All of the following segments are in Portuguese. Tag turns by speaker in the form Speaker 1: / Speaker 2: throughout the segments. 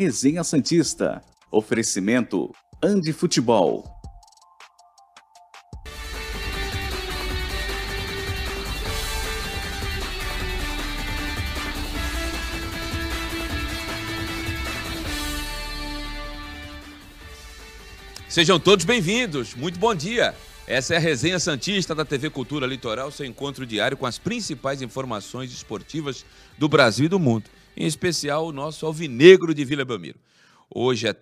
Speaker 1: Resenha Santista. Oferecimento Andi Futebol.
Speaker 2: Sejam todos bem-vindos. Muito bom dia. Essa é a Resenha Santista da TV Cultura Litoral, seu encontro diário com as principais informações esportivas do Brasil e do mundo, em especial o nosso alvinegro de Vila Belmiro. Hoje é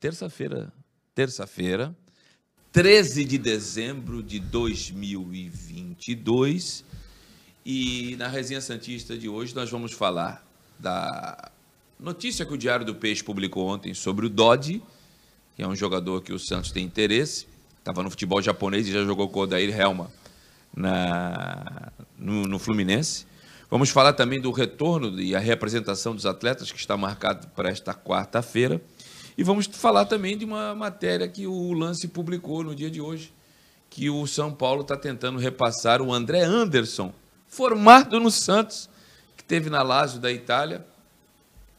Speaker 2: terça-feira, terça-feira, 13 de dezembro de 2022, e na Resenha Santista de hoje nós vamos falar da notícia que o Diário do Peixe publicou ontem sobre o Dodge, que é um jogador que o Santos tem interesse, estava no futebol japonês e já jogou com o Odair Helma na, no, no, Fluminense. Vamos falar também do retorno e a representação dos atletas, que está marcado para esta quarta-feira. E vamos falar também de uma matéria que o Lance publicou no dia de hoje, que o São Paulo está tentando repassar o André Anderson, formado no Santos, que teve na Lazio da Itália,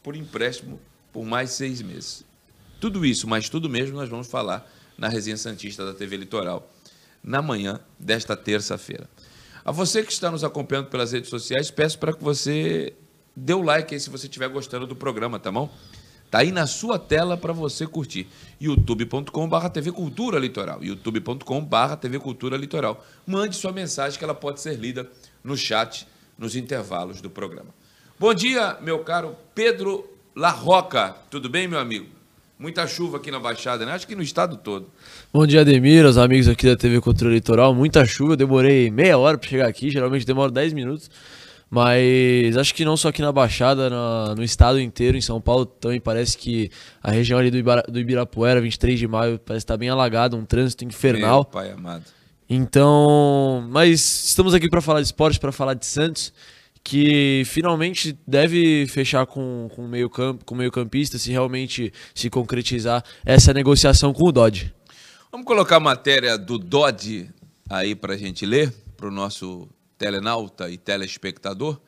Speaker 2: por empréstimo por mais seis meses. Tudo isso, mas tudo mesmo, nós vamos falar na Resenha Santista da TV Litoral, na manhã desta terça-feira. A você que está nos acompanhando pelas redes sociais, peço para que você dê o like aí se você estiver gostando do programa, tá bom? Tá aí na sua tela para você curtir. youtube.com.br TV Cultura Litoral. youtube.com.br TV Cultura Litoral. Mande sua mensagem que ela pode ser lida no chat nos intervalos do programa. Bom dia, meu caro Pedro Larroca. Tudo bem, meu amigo? Muita chuva aqui na Baixada, né? Acho que no estado todo.
Speaker 3: Bom dia, Ademir, os amigos aqui da TV Cultura Litoral. Muita chuva, eu demorei meia hora para chegar aqui, geralmente demora 10 minutos. Mas acho que não só aqui na Baixada, no, no estado inteiro, em São Paulo também parece que a região ali do, Ibara, do Ibirapuera, 23 de maio, parece estar bem alagado, um trânsito infernal. Meu
Speaker 2: pai amado.
Speaker 3: Então, mas estamos aqui para falar de esporte, para falar de Santos que finalmente deve fechar com, com meio campo, com meio campista, se realmente se concretizar essa negociação com o Dodge.
Speaker 2: Vamos colocar a matéria do Dodge aí para a gente ler, para o nosso telenauta e telespectador.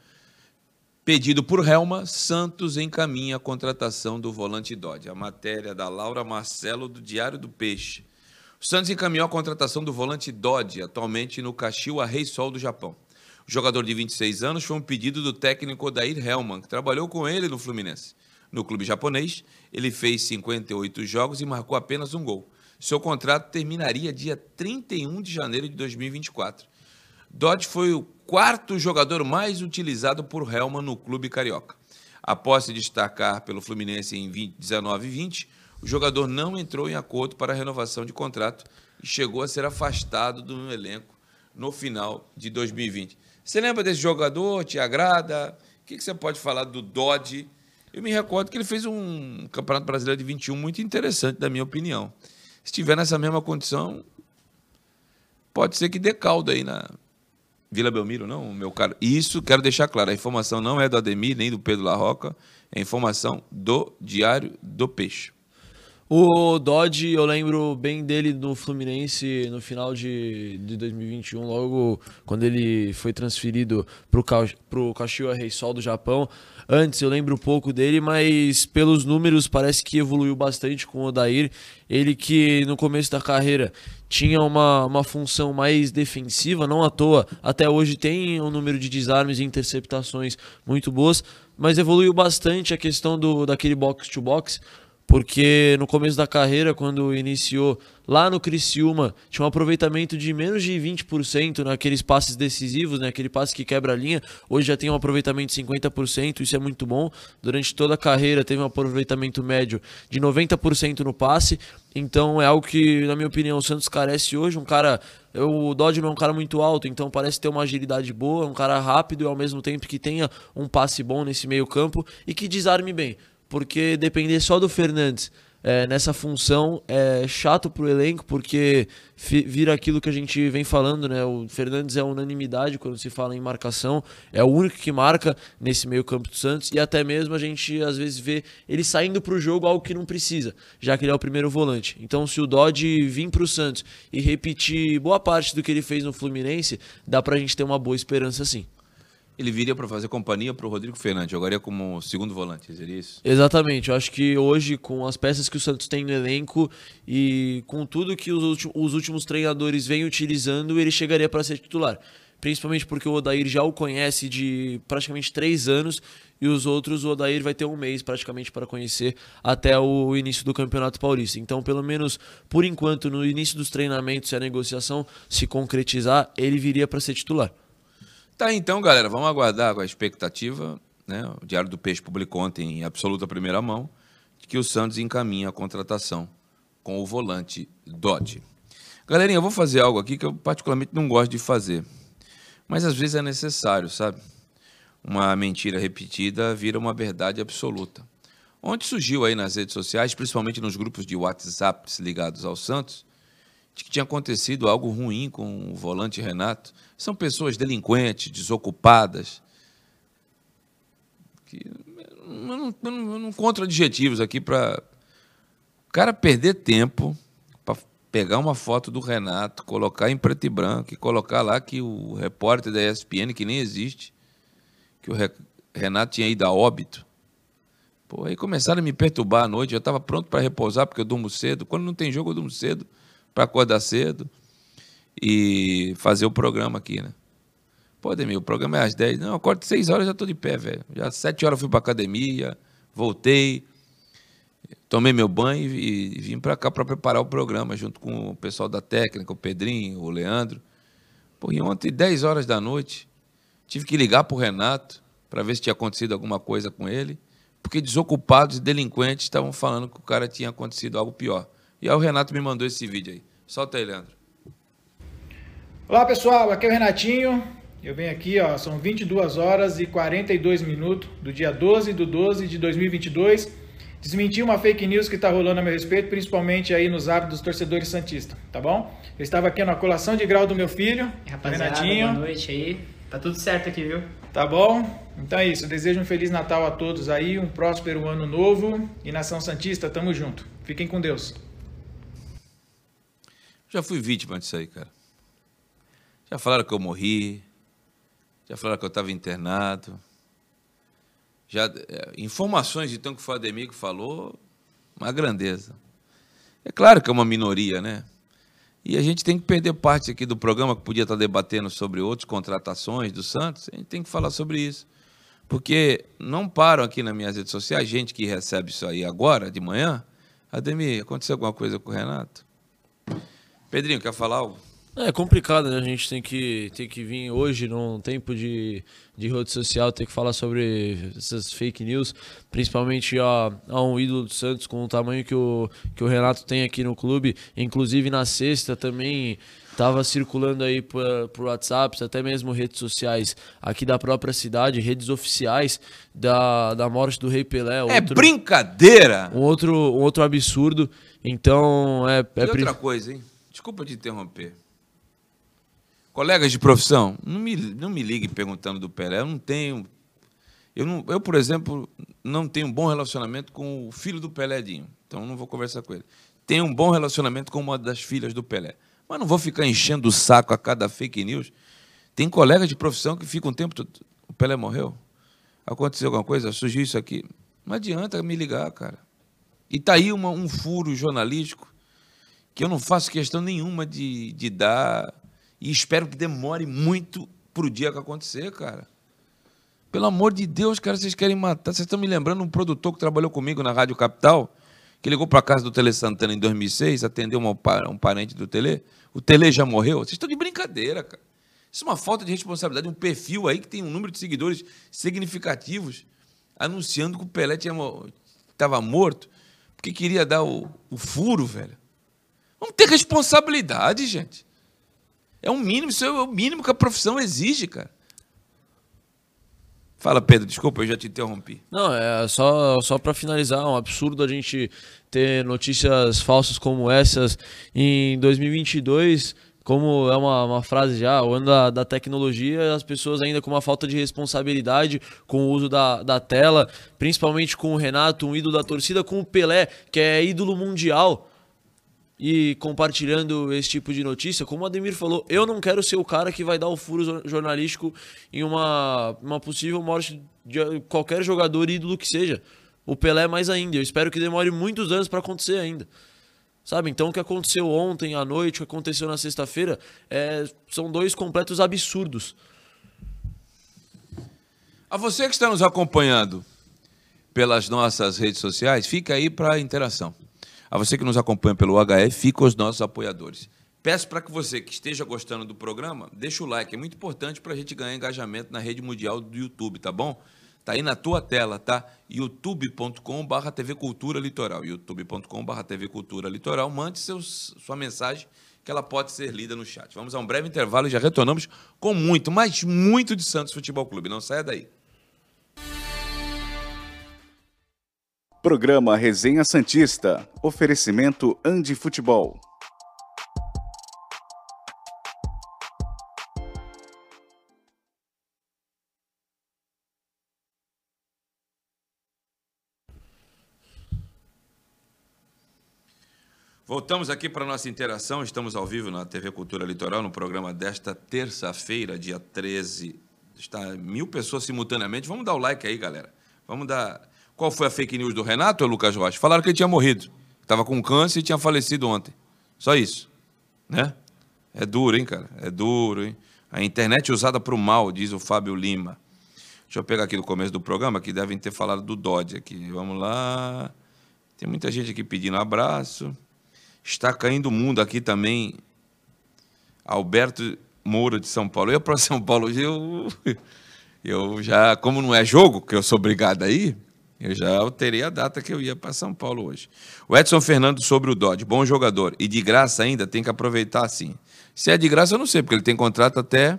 Speaker 2: Pedido por Helma, Santos encaminha a contratação do volante Dodge. A matéria da Laura Marcelo, do Diário do Peixe. O Santos encaminhou a contratação do volante Dodge, atualmente no Kashiwa Rei Sol do Japão. Jogador de 26 anos foi um pedido do técnico Odair Hellman, que trabalhou com ele no Fluminense. No clube japonês, ele fez 58 jogos e marcou apenas um gol. Seu contrato terminaria dia 31 de janeiro de 2024. Dodge foi o quarto jogador mais utilizado por Hellman no clube carioca. Após se destacar pelo Fluminense em 19 e 20, o jogador não entrou em acordo para a renovação de contrato e chegou a ser afastado do elenco no final de 2020. Você lembra desse jogador? Te agrada? O que, você pode falar do Dodge? Eu me recordo que ele fez um Campeonato Brasileiro de 21 muito interessante, na minha opinião. Se estiver nessa mesma condição, pode ser que dê caldo aí na Vila Belmiro, não, meu caro. Isso, quero deixar claro, a informação não é do Ademir, nem do Pedro Larroca, é informação do Diário do Peixe.
Speaker 3: O Dodge, eu lembro bem dele no Fluminense no final de, de 2021, logo quando ele foi transferido para o Kashiwa Reysol do Japão. Antes eu lembro pouco dele, mas pelos números parece que evoluiu bastante com o Odair. Ele que no começo da carreira tinha uma, uma função mais defensiva, não à toa, até hoje tem um número de desarmes e interceptações muito boas, mas evoluiu bastante a questão do daquele box-to-box. box to box porque no começo da carreira, quando iniciou lá no Criciúma, tinha um aproveitamento de menos de 20% naqueles passes decisivos, né? aquele passe que quebra a linha. Hoje já tem um aproveitamento de 50%, isso é muito bom. Durante toda a carreira teve um aproveitamento médio de 90% no passe. Então é algo que, na minha opinião, o Santos carece hoje. Um cara. O Dodge é um cara muito alto, então parece ter uma agilidade boa, um cara rápido e ao mesmo tempo que tenha um passe bom nesse meio campo e que desarme bem porque depender só do Fernandes é, nessa função é chato pro elenco, porque vira aquilo que a gente vem falando, né? O Fernandes é unanimidade quando se fala em marcação, é o único que marca nesse meio campo do Santos, e até mesmo a gente às vezes vê ele saindo pro jogo algo que não precisa, já que ele é o primeiro volante. Então se o Dodge vir pro Santos e repetir boa parte do que ele fez no Fluminense, dá pra gente ter uma boa esperança sim.
Speaker 2: Ele viria para fazer companhia para o Rodrigo Fernandes, jogaria como segundo volante, seria isso?
Speaker 3: Exatamente. Eu acho que hoje, com as peças que o Santos tem no elenco e com tudo que os, últimos, os últimos treinadores vêm utilizando, ele chegaria para ser titular. Principalmente porque o Odair já o conhece de praticamente três anos e os outros o Odair vai ter um mês praticamente para conhecer até o início do Campeonato Paulista. Então, pelo menos por enquanto, no início dos treinamentos e a negociação se concretizar, ele viria para ser titular.
Speaker 2: Tá, então, galera, vamos aguardar com a expectativa. Né? O Diário do Peixe publicou ontem, em absoluta primeira mão, que o Santos encaminha a contratação com o volante Dodge. Galerinha, eu vou fazer algo aqui que eu particularmente não gosto de fazer. Mas às vezes é necessário, sabe? Uma mentira repetida vira uma verdade absoluta. Ontem surgiu aí nas redes sociais, principalmente nos grupos de WhatsApp ligados ao Santos, de que tinha acontecido algo ruim com o volante Renato. São pessoas delinquentes, desocupadas. Que eu não, eu não encontro adjetivos aqui para o cara perder tempo para pegar uma foto do Renato, colocar em preto e branco e colocar lá que o repórter da ESPN, que nem existe, que o Renato tinha ido a óbito. Pô, aí começaram a me perturbar à noite. Eu estava pronto para repousar porque eu durmo cedo. Quando não tem jogo, eu durmo cedo para acordar cedo e fazer o programa aqui, né? Pô, Demir, o programa é às 10. Não, eu acordo 6 horas já estou de pé, velho. Já às 7 horas fui para academia, voltei, tomei meu banho e, e vim para cá para preparar o programa junto com o pessoal da técnica, o Pedrinho, o Leandro. Pô, e ontem, 10 horas da noite, tive que ligar para o Renato para ver se tinha acontecido alguma coisa com ele, porque desocupados e delinquentes estavam falando que o cara tinha acontecido algo pior. E aí o Renato me mandou esse vídeo aí. Solta aí, Leandro.
Speaker 4: Olá pessoal, aqui é o Renatinho. Eu venho aqui, ó, são 22 horas e 42 minutos do dia 12 de 12 de 2022. Desmentir uma fake news que está rolando a meu respeito, principalmente aí nos hábitos dos torcedores santistas, tá bom? Eu estava aqui na colação de grau do meu filho,
Speaker 5: Rapaziada,
Speaker 4: Renatinho.
Speaker 5: boa noite aí. Tá tudo certo aqui, viu?
Speaker 4: Tá bom? Então é isso. Eu desejo um Feliz Natal a todos aí, um próspero ano novo. E Nação Santista, tamo junto. Fiquem com Deus.
Speaker 2: Já fui vítima disso aí, cara. Já falaram que eu morri. Já falaram que eu estava internado. Já, é, informações então que o que falou, uma grandeza. É claro que é uma minoria, né? E a gente tem que perder parte aqui do programa, que podia estar debatendo sobre outras contratações do Santos, a gente tem que falar sobre isso. Porque não param aqui nas minhas redes sociais, gente que recebe isso aí agora, de manhã. Ademir, aconteceu alguma coisa com o Renato? Pedrinho, quer falar algo?
Speaker 3: É complicado, né? A gente tem que, tem que vir hoje, num tempo de, de rede social, ter que falar sobre essas fake news, principalmente a, a um ídolo do Santos com o tamanho que o, que o Renato tem aqui no clube. Inclusive na sexta também estava circulando aí por, por WhatsApp, até mesmo redes sociais aqui da própria cidade, redes oficiais da, da morte do Rei Pelé.
Speaker 2: É brincadeira!
Speaker 3: Um outro, um outro absurdo. Então é. é
Speaker 2: e outra coisa, hein? Desculpa te interromper. Colegas de profissão, não me, não me ligue perguntando do Pelé. Eu não tenho. Eu, não, eu, por exemplo, não tenho um bom relacionamento com o filho do Pelédinho. Então não vou conversar com ele. Tenho um bom relacionamento com uma das filhas do Pelé. Mas não vou ficar enchendo o saco a cada fake news. Tem colegas de profissão que ficam um tempo todo. O Pelé morreu? Aconteceu alguma coisa? Surgiu isso aqui? Não adianta me ligar, cara. E tá aí uma, um furo jornalístico que eu não faço questão nenhuma de, de dar e espero que demore muito pro dia que acontecer, cara. Pelo amor de Deus, cara, vocês querem matar. Vocês estão me lembrando um produtor que trabalhou comigo na Rádio Capital, que ligou para casa do Tele Santana em 2006, atendeu uma, um parente do Tele. O Tele já morreu. Vocês estão de brincadeira, cara. Isso é uma falta de responsabilidade. Um perfil aí que tem um número de seguidores significativos anunciando que o Pelé estava morto porque queria dar o, o furo, velho. Vamos ter responsabilidade, gente. É um mínimo, isso é o mínimo que a profissão exige, cara. Fala, Pedro, desculpa, eu já te interrompi.
Speaker 3: Não, é só, só para finalizar, é um absurdo a gente ter notícias falsas como essas em 2022, como é uma, uma frase já, o ano da, da tecnologia, as pessoas ainda com uma falta de responsabilidade com o uso da, da tela, principalmente com o Renato, um ídolo da torcida, com o Pelé, que é ídolo mundial e compartilhando esse tipo de notícia, como o Ademir falou, eu não quero ser o cara que vai dar o furo jornalístico em uma, uma possível morte de qualquer jogador ídolo que seja. O Pelé mais ainda. Eu espero que demore muitos anos para acontecer ainda. Sabe? Então o que aconteceu ontem à noite, o que aconteceu na sexta-feira, é, são dois completos absurdos.
Speaker 2: A você que está nos acompanhando pelas nossas redes sociais, fica aí para a interação. A você que nos acompanha pelo HF, fica os nossos apoiadores. Peço para que você que esteja gostando do programa, deixe o like. É muito importante para a gente ganhar engajamento na rede mundial do YouTube, tá bom? Tá aí na tua tela, tá? youtube.com.br TV Cultura Litoral. youtube.com.br TV Cultura Litoral. Mande seus, sua mensagem que ela pode ser lida no chat. Vamos a um breve intervalo e já retornamos com muito, mas muito de Santos Futebol Clube. Não saia daí.
Speaker 1: Programa Resenha Santista. Oferecimento Andi Futebol.
Speaker 2: Voltamos aqui para a nossa interação. Estamos ao vivo na TV Cultura Litoral, no programa desta terça-feira, dia 13. Está mil pessoas simultaneamente. Vamos dar o like aí, galera. Vamos dar qual foi a fake news do Renato, Lucas Rocha? Falaram que ele tinha morrido. Estava com câncer e tinha falecido ontem. Só isso. Né? É duro, hein, cara? É duro, hein? A internet usada para o mal, diz o Fábio Lima. Deixa eu pegar aqui do começo do programa, que devem ter falado do Dodge aqui. Vamos lá. Tem muita gente aqui pedindo abraço. Está caindo o mundo aqui também. Alberto Moura de São Paulo. Eu para São Paulo, eu, eu já, como não é jogo, que eu sou obrigado aí, eu já alterei a data que eu ia para São Paulo hoje. O Edson Fernando sobre o Dodge, bom jogador. E de graça ainda, tem que aproveitar assim. Se é de graça, eu não sei, porque ele tem contrato até.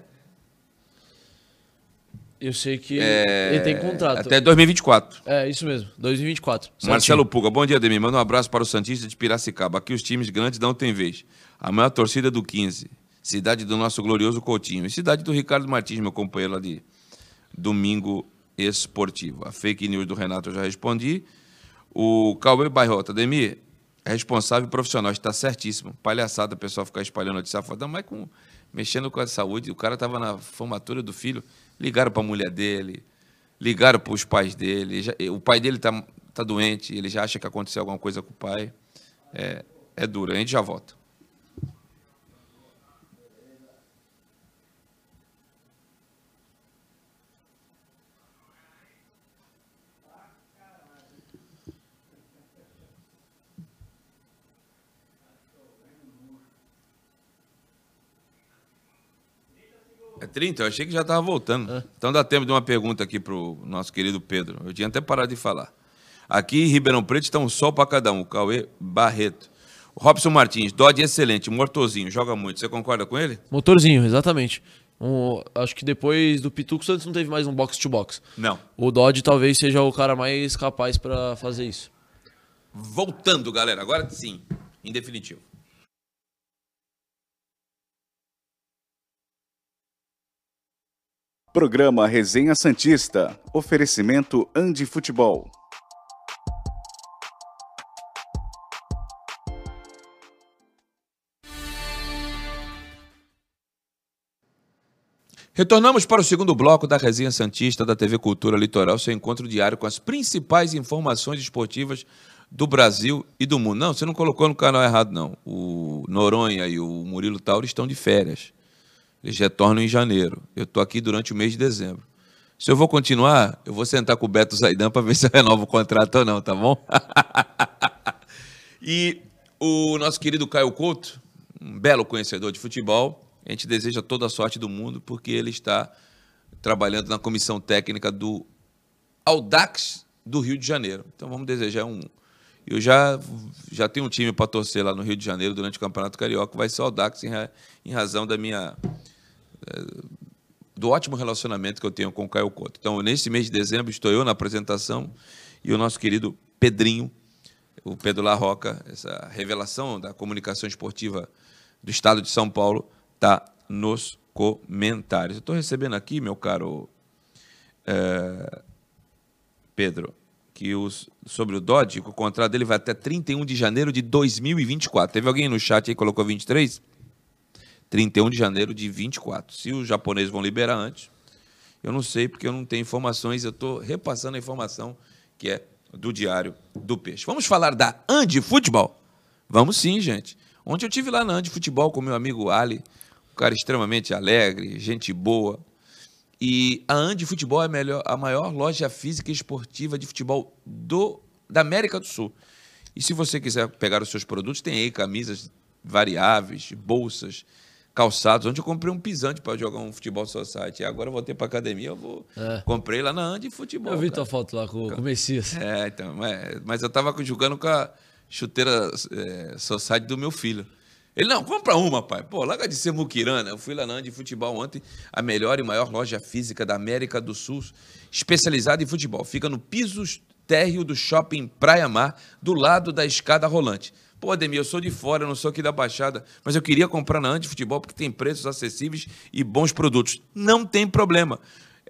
Speaker 3: Eu sei que é... ele tem contrato.
Speaker 2: Até 2024.
Speaker 3: É, isso mesmo, 2024.
Speaker 2: Certinho. Marcelo Puga, bom dia, Demi. Manda um abraço para o Santista de Piracicaba. Aqui os times grandes não têm vez. A maior torcida do 15. Cidade do nosso glorioso Coutinho. E cidade do Ricardo Martins, meu companheiro lá de domingo esportivo. A fake news do Renato eu já respondi. O Cauê Bairrota, Demir, é responsável profissional, está certíssimo. Palhaçada, o pessoal ficar espalhando notícia foda, mas com, mexendo com a saúde. O cara estava na formatura do filho, ligaram para a mulher dele, ligaram para os pais dele. Já, o pai dele está tá doente, ele já acha que aconteceu alguma coisa com o pai. É, é duro, a gente já volta. 30? Eu achei que já estava voltando. É. Então dá tempo de uma pergunta aqui para o nosso querido Pedro. Eu tinha até parado de falar. Aqui em Ribeirão Preto está um sol para cada um. O Cauê Barreto. O Robson Martins, Dodge excelente, motorzinho, joga muito. Você concorda com ele?
Speaker 3: Motorzinho, exatamente. Um, acho que depois do Pituco, Santos não teve mais um box-to-box.
Speaker 2: -box. Não.
Speaker 3: O Dodge talvez seja o cara mais capaz para fazer isso.
Speaker 2: Voltando, galera. Agora sim, em definitivo.
Speaker 1: Programa Resenha Santista. Oferecimento Andi Futebol.
Speaker 2: Retornamos para o segundo bloco da Resenha Santista da TV Cultura Litoral, seu encontro diário com as principais informações esportivas do Brasil e do mundo. Não, você não colocou no canal errado, não. O Noronha e o Murilo Tauro estão de férias. Eles retornam em janeiro. Eu estou aqui durante o mês de dezembro. Se eu vou continuar, eu vou sentar com o Beto Zaidan para ver se eu renovo o contrato ou não, tá bom? e o nosso querido Caio Couto, um belo conhecedor de futebol, a gente deseja toda a sorte do mundo, porque ele está trabalhando na comissão técnica do Audax do Rio de Janeiro. Então vamos desejar um. Eu já, já tenho um time para torcer lá no Rio de Janeiro durante o Campeonato Carioca, vai ser o Audax em, em razão da minha do ótimo relacionamento que eu tenho com o Caio Couto. Então, nesse mês de dezembro, estou eu na apresentação e o nosso querido Pedrinho, o Pedro Larroca, essa revelação da comunicação esportiva do estado de São Paulo, está nos comentários. estou recebendo aqui, meu caro é, Pedro, que os, sobre o Dodge, que o contrato dele vai até 31 de janeiro de 2024. Teve alguém no chat aí que colocou 23? 31 de janeiro de 24. Se os japoneses vão liberar antes, eu não sei porque eu não tenho informações, eu estou repassando a informação que é do Diário do Peixe. Vamos falar da Andi Futebol? Vamos sim, gente. Ontem eu tive lá na Andi Futebol com meu amigo Ali, um cara extremamente alegre, gente boa. E a Andi Futebol é a, melhor, a maior loja física e esportiva de futebol do, da América do Sul. E se você quiser pegar os seus produtos, tem aí camisas variáveis, bolsas, calçados. Onde eu comprei um pisante para jogar um futebol society. E agora eu voltei para academia, eu vou.
Speaker 3: É.
Speaker 2: Comprei lá na Andi Futebol.
Speaker 3: Eu vi
Speaker 2: cara.
Speaker 3: tua foto lá com, com o Messias.
Speaker 2: É, então, é, mas eu tava jogando com a chuteira é, Society do meu filho. Ele, não, compra uma, pai. Pô, larga de ser muquirana. Eu fui lá na Andi Futebol ontem, a melhor e maior loja física da América do Sul, especializada em futebol. Fica no piso térreo do shopping Praia Mar, do lado da escada rolante. Pô, Ademir, eu sou de fora, eu não sou aqui da Baixada, mas eu queria comprar na Andi Futebol porque tem preços acessíveis e bons produtos. Não tem problema.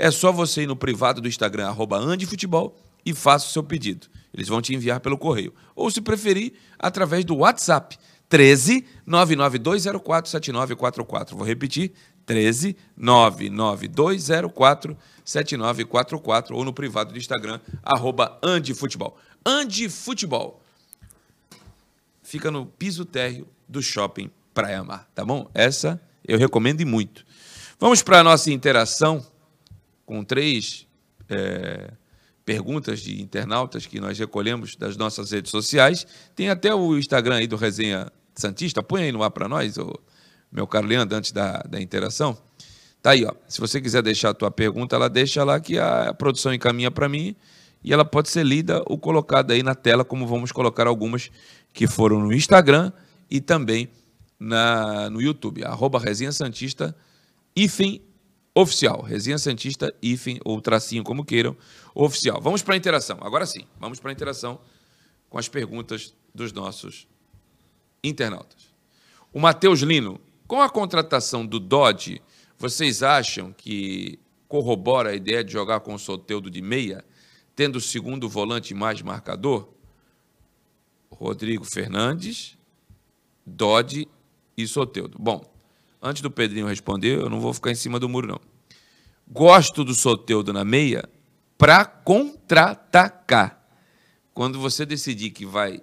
Speaker 2: É só você ir no privado do Instagram, arroba Andifutebol, e faça o seu pedido. Eles vão te enviar pelo correio. Ou, se preferir, através do WhatsApp, 13 99204 7944. Vou repetir, 13 99204 7944 ou no privado do Instagram, arroba Andifutebol. Andifutebol fica no piso térreo do shopping Praia Mar, tá bom? Essa eu recomendo e muito. Vamos para a nossa interação com três é, perguntas de internautas que nós recolhemos das nossas redes sociais. Tem até o Instagram aí do Resenha Santista. Põe aí no ar para nós, ô, meu caro Leandro, antes da, da interação. Tá aí, ó. Se você quiser deixar a tua pergunta, ela deixa lá que a produção encaminha para mim e ela pode ser lida ou colocada aí na tela, como vamos colocar algumas que foram no Instagram e também na, no YouTube. Arroba Resenha Santista, hífen oficial. Resenha Santista, hífen ou tracinho, como queiram, oficial. Vamos para a interação. Agora sim, vamos para a interação com as perguntas dos nossos internautas. O Matheus Lino, com a contratação do Dodge, vocês acham que corrobora a ideia de jogar com o Soteudo de meia, tendo o segundo volante mais marcador? Rodrigo Fernandes, Dodge e Soteudo. Bom, antes do Pedrinho responder, eu não vou ficar em cima do muro, não. Gosto do Soteudo na meia para contra-atacar. Quando você decidir que vai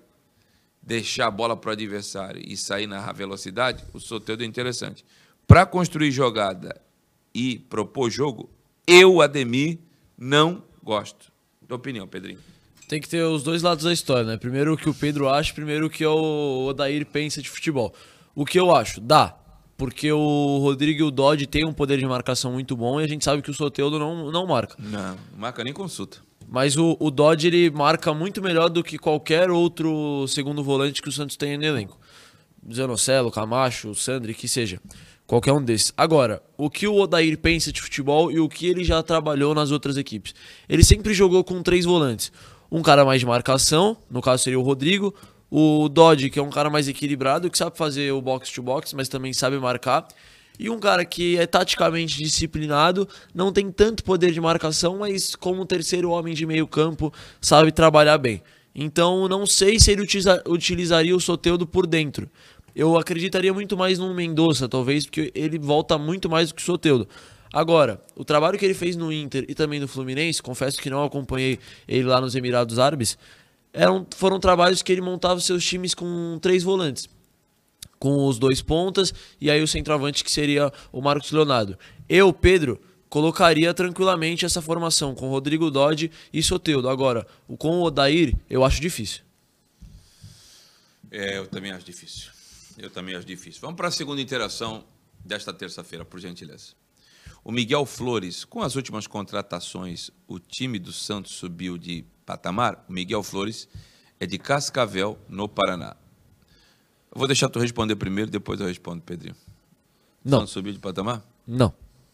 Speaker 2: deixar a bola para o adversário e sair na velocidade, o Soteudo é interessante. Para construir jogada e propor jogo, eu, Ademir, não gosto. Tua opinião, Pedrinho?
Speaker 3: Tem que ter os dois lados da história, né? Primeiro o que o Pedro acha, primeiro o que o Odair pensa de futebol. O que eu acho? Dá. Porque o Rodrigo e o Dodge têm um poder de marcação muito bom e a gente sabe que o Soteudo não, não marca.
Speaker 2: Não, não marca nem consulta.
Speaker 3: Mas o, o Dodge ele marca muito melhor do que qualquer outro segundo volante que o Santos tenha no elenco. Zanocelo, Camacho, Sandri, que seja. Qualquer um desses. Agora, o que o Odair pensa de futebol e o que ele já trabalhou nas outras equipes. Ele sempre jogou com três volantes. Um cara mais de marcação, no caso seria o Rodrigo. O Dodge, que é um cara mais equilibrado, que sabe fazer o box-to-box, mas também sabe marcar. E um cara que é taticamente disciplinado, não tem tanto poder de marcação, mas como terceiro homem de meio campo, sabe trabalhar bem. Então, não sei se ele utiliza, utilizaria o Soteudo por dentro. Eu acreditaria muito mais no Mendonça, talvez, porque ele volta muito mais do que o Soteudo. Agora, o trabalho que ele fez no Inter e também no Fluminense, confesso que não acompanhei ele lá nos Emirados Árabes, eram, foram trabalhos que ele montava seus times com três volantes. Com os dois pontas e aí o centroavante que seria o Marcos Leonardo. Eu, Pedro, colocaria tranquilamente essa formação com Rodrigo Dodge e Soteudo. Agora, com o Odair, eu acho difícil.
Speaker 2: É, eu também acho difícil. Eu também acho difícil. Vamos para a segunda interação desta terça-feira, por gentileza. O Miguel Flores, com as últimas contratações, o time do Santos subiu de patamar. O Miguel Flores é de Cascavel, no Paraná. Eu vou deixar tu responder primeiro, depois eu respondo, Pedrinho.
Speaker 3: Não.
Speaker 2: Santos subiu de patamar?
Speaker 3: Não.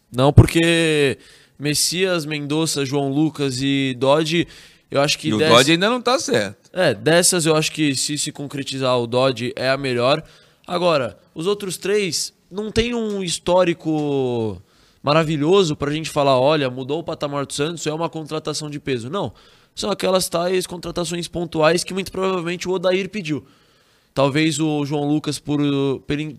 Speaker 3: Não, porque Messias, Mendonça, João Lucas e Dodge, eu acho que.
Speaker 2: E o Dodge ainda não está certo.
Speaker 3: É, dessas eu acho que se se concretizar o Dodge é a melhor. Agora, os outros três não tem um histórico maravilhoso pra gente falar, olha, mudou o patamar do Santos, é uma contratação de peso. Não. são aquelas tais contratações pontuais que muito provavelmente o Odair pediu. Talvez o João Lucas, por,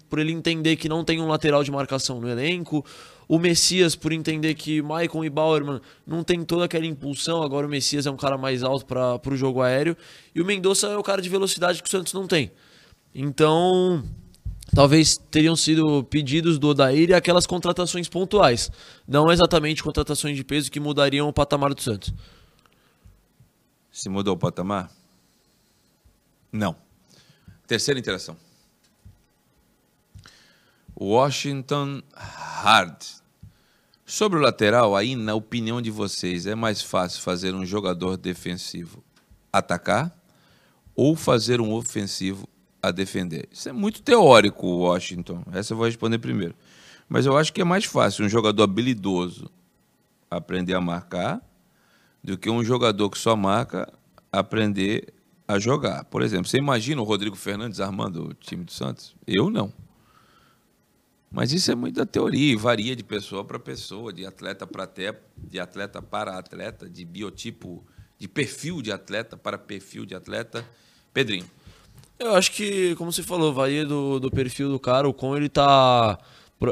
Speaker 3: por ele entender que não tem um lateral de marcação no elenco. O Messias, por entender que Maicon e Bauerman não tem toda aquela impulsão. Agora o Messias é um cara mais alto para o jogo aéreo. E o Mendonça é o cara de velocidade que o Santos não tem. Então, talvez teriam sido pedidos do Odair e aquelas contratações pontuais. Não exatamente contratações de peso que mudariam o patamar do Santos.
Speaker 2: Se mudou o patamar? Não. Terceira interação. Washington Hard. Sobre o lateral, aí, na opinião de vocês, é mais fácil fazer um jogador defensivo atacar ou fazer um ofensivo a defender? Isso é muito teórico, Washington. Essa eu vou responder primeiro. Mas eu acho que é mais fácil um jogador habilidoso aprender a marcar do que um jogador que só marca aprender a jogar. Por exemplo, você imagina o Rodrigo Fernandes armando o time do Santos? Eu não. Mas isso é muito da teoria e varia de pessoa para pessoa, de atleta para atleta, de atleta para atleta, de biotipo, de perfil de atleta para perfil de atleta. Pedrinho.
Speaker 3: Eu acho que, como você falou, varia do, do perfil do cara, o como ele está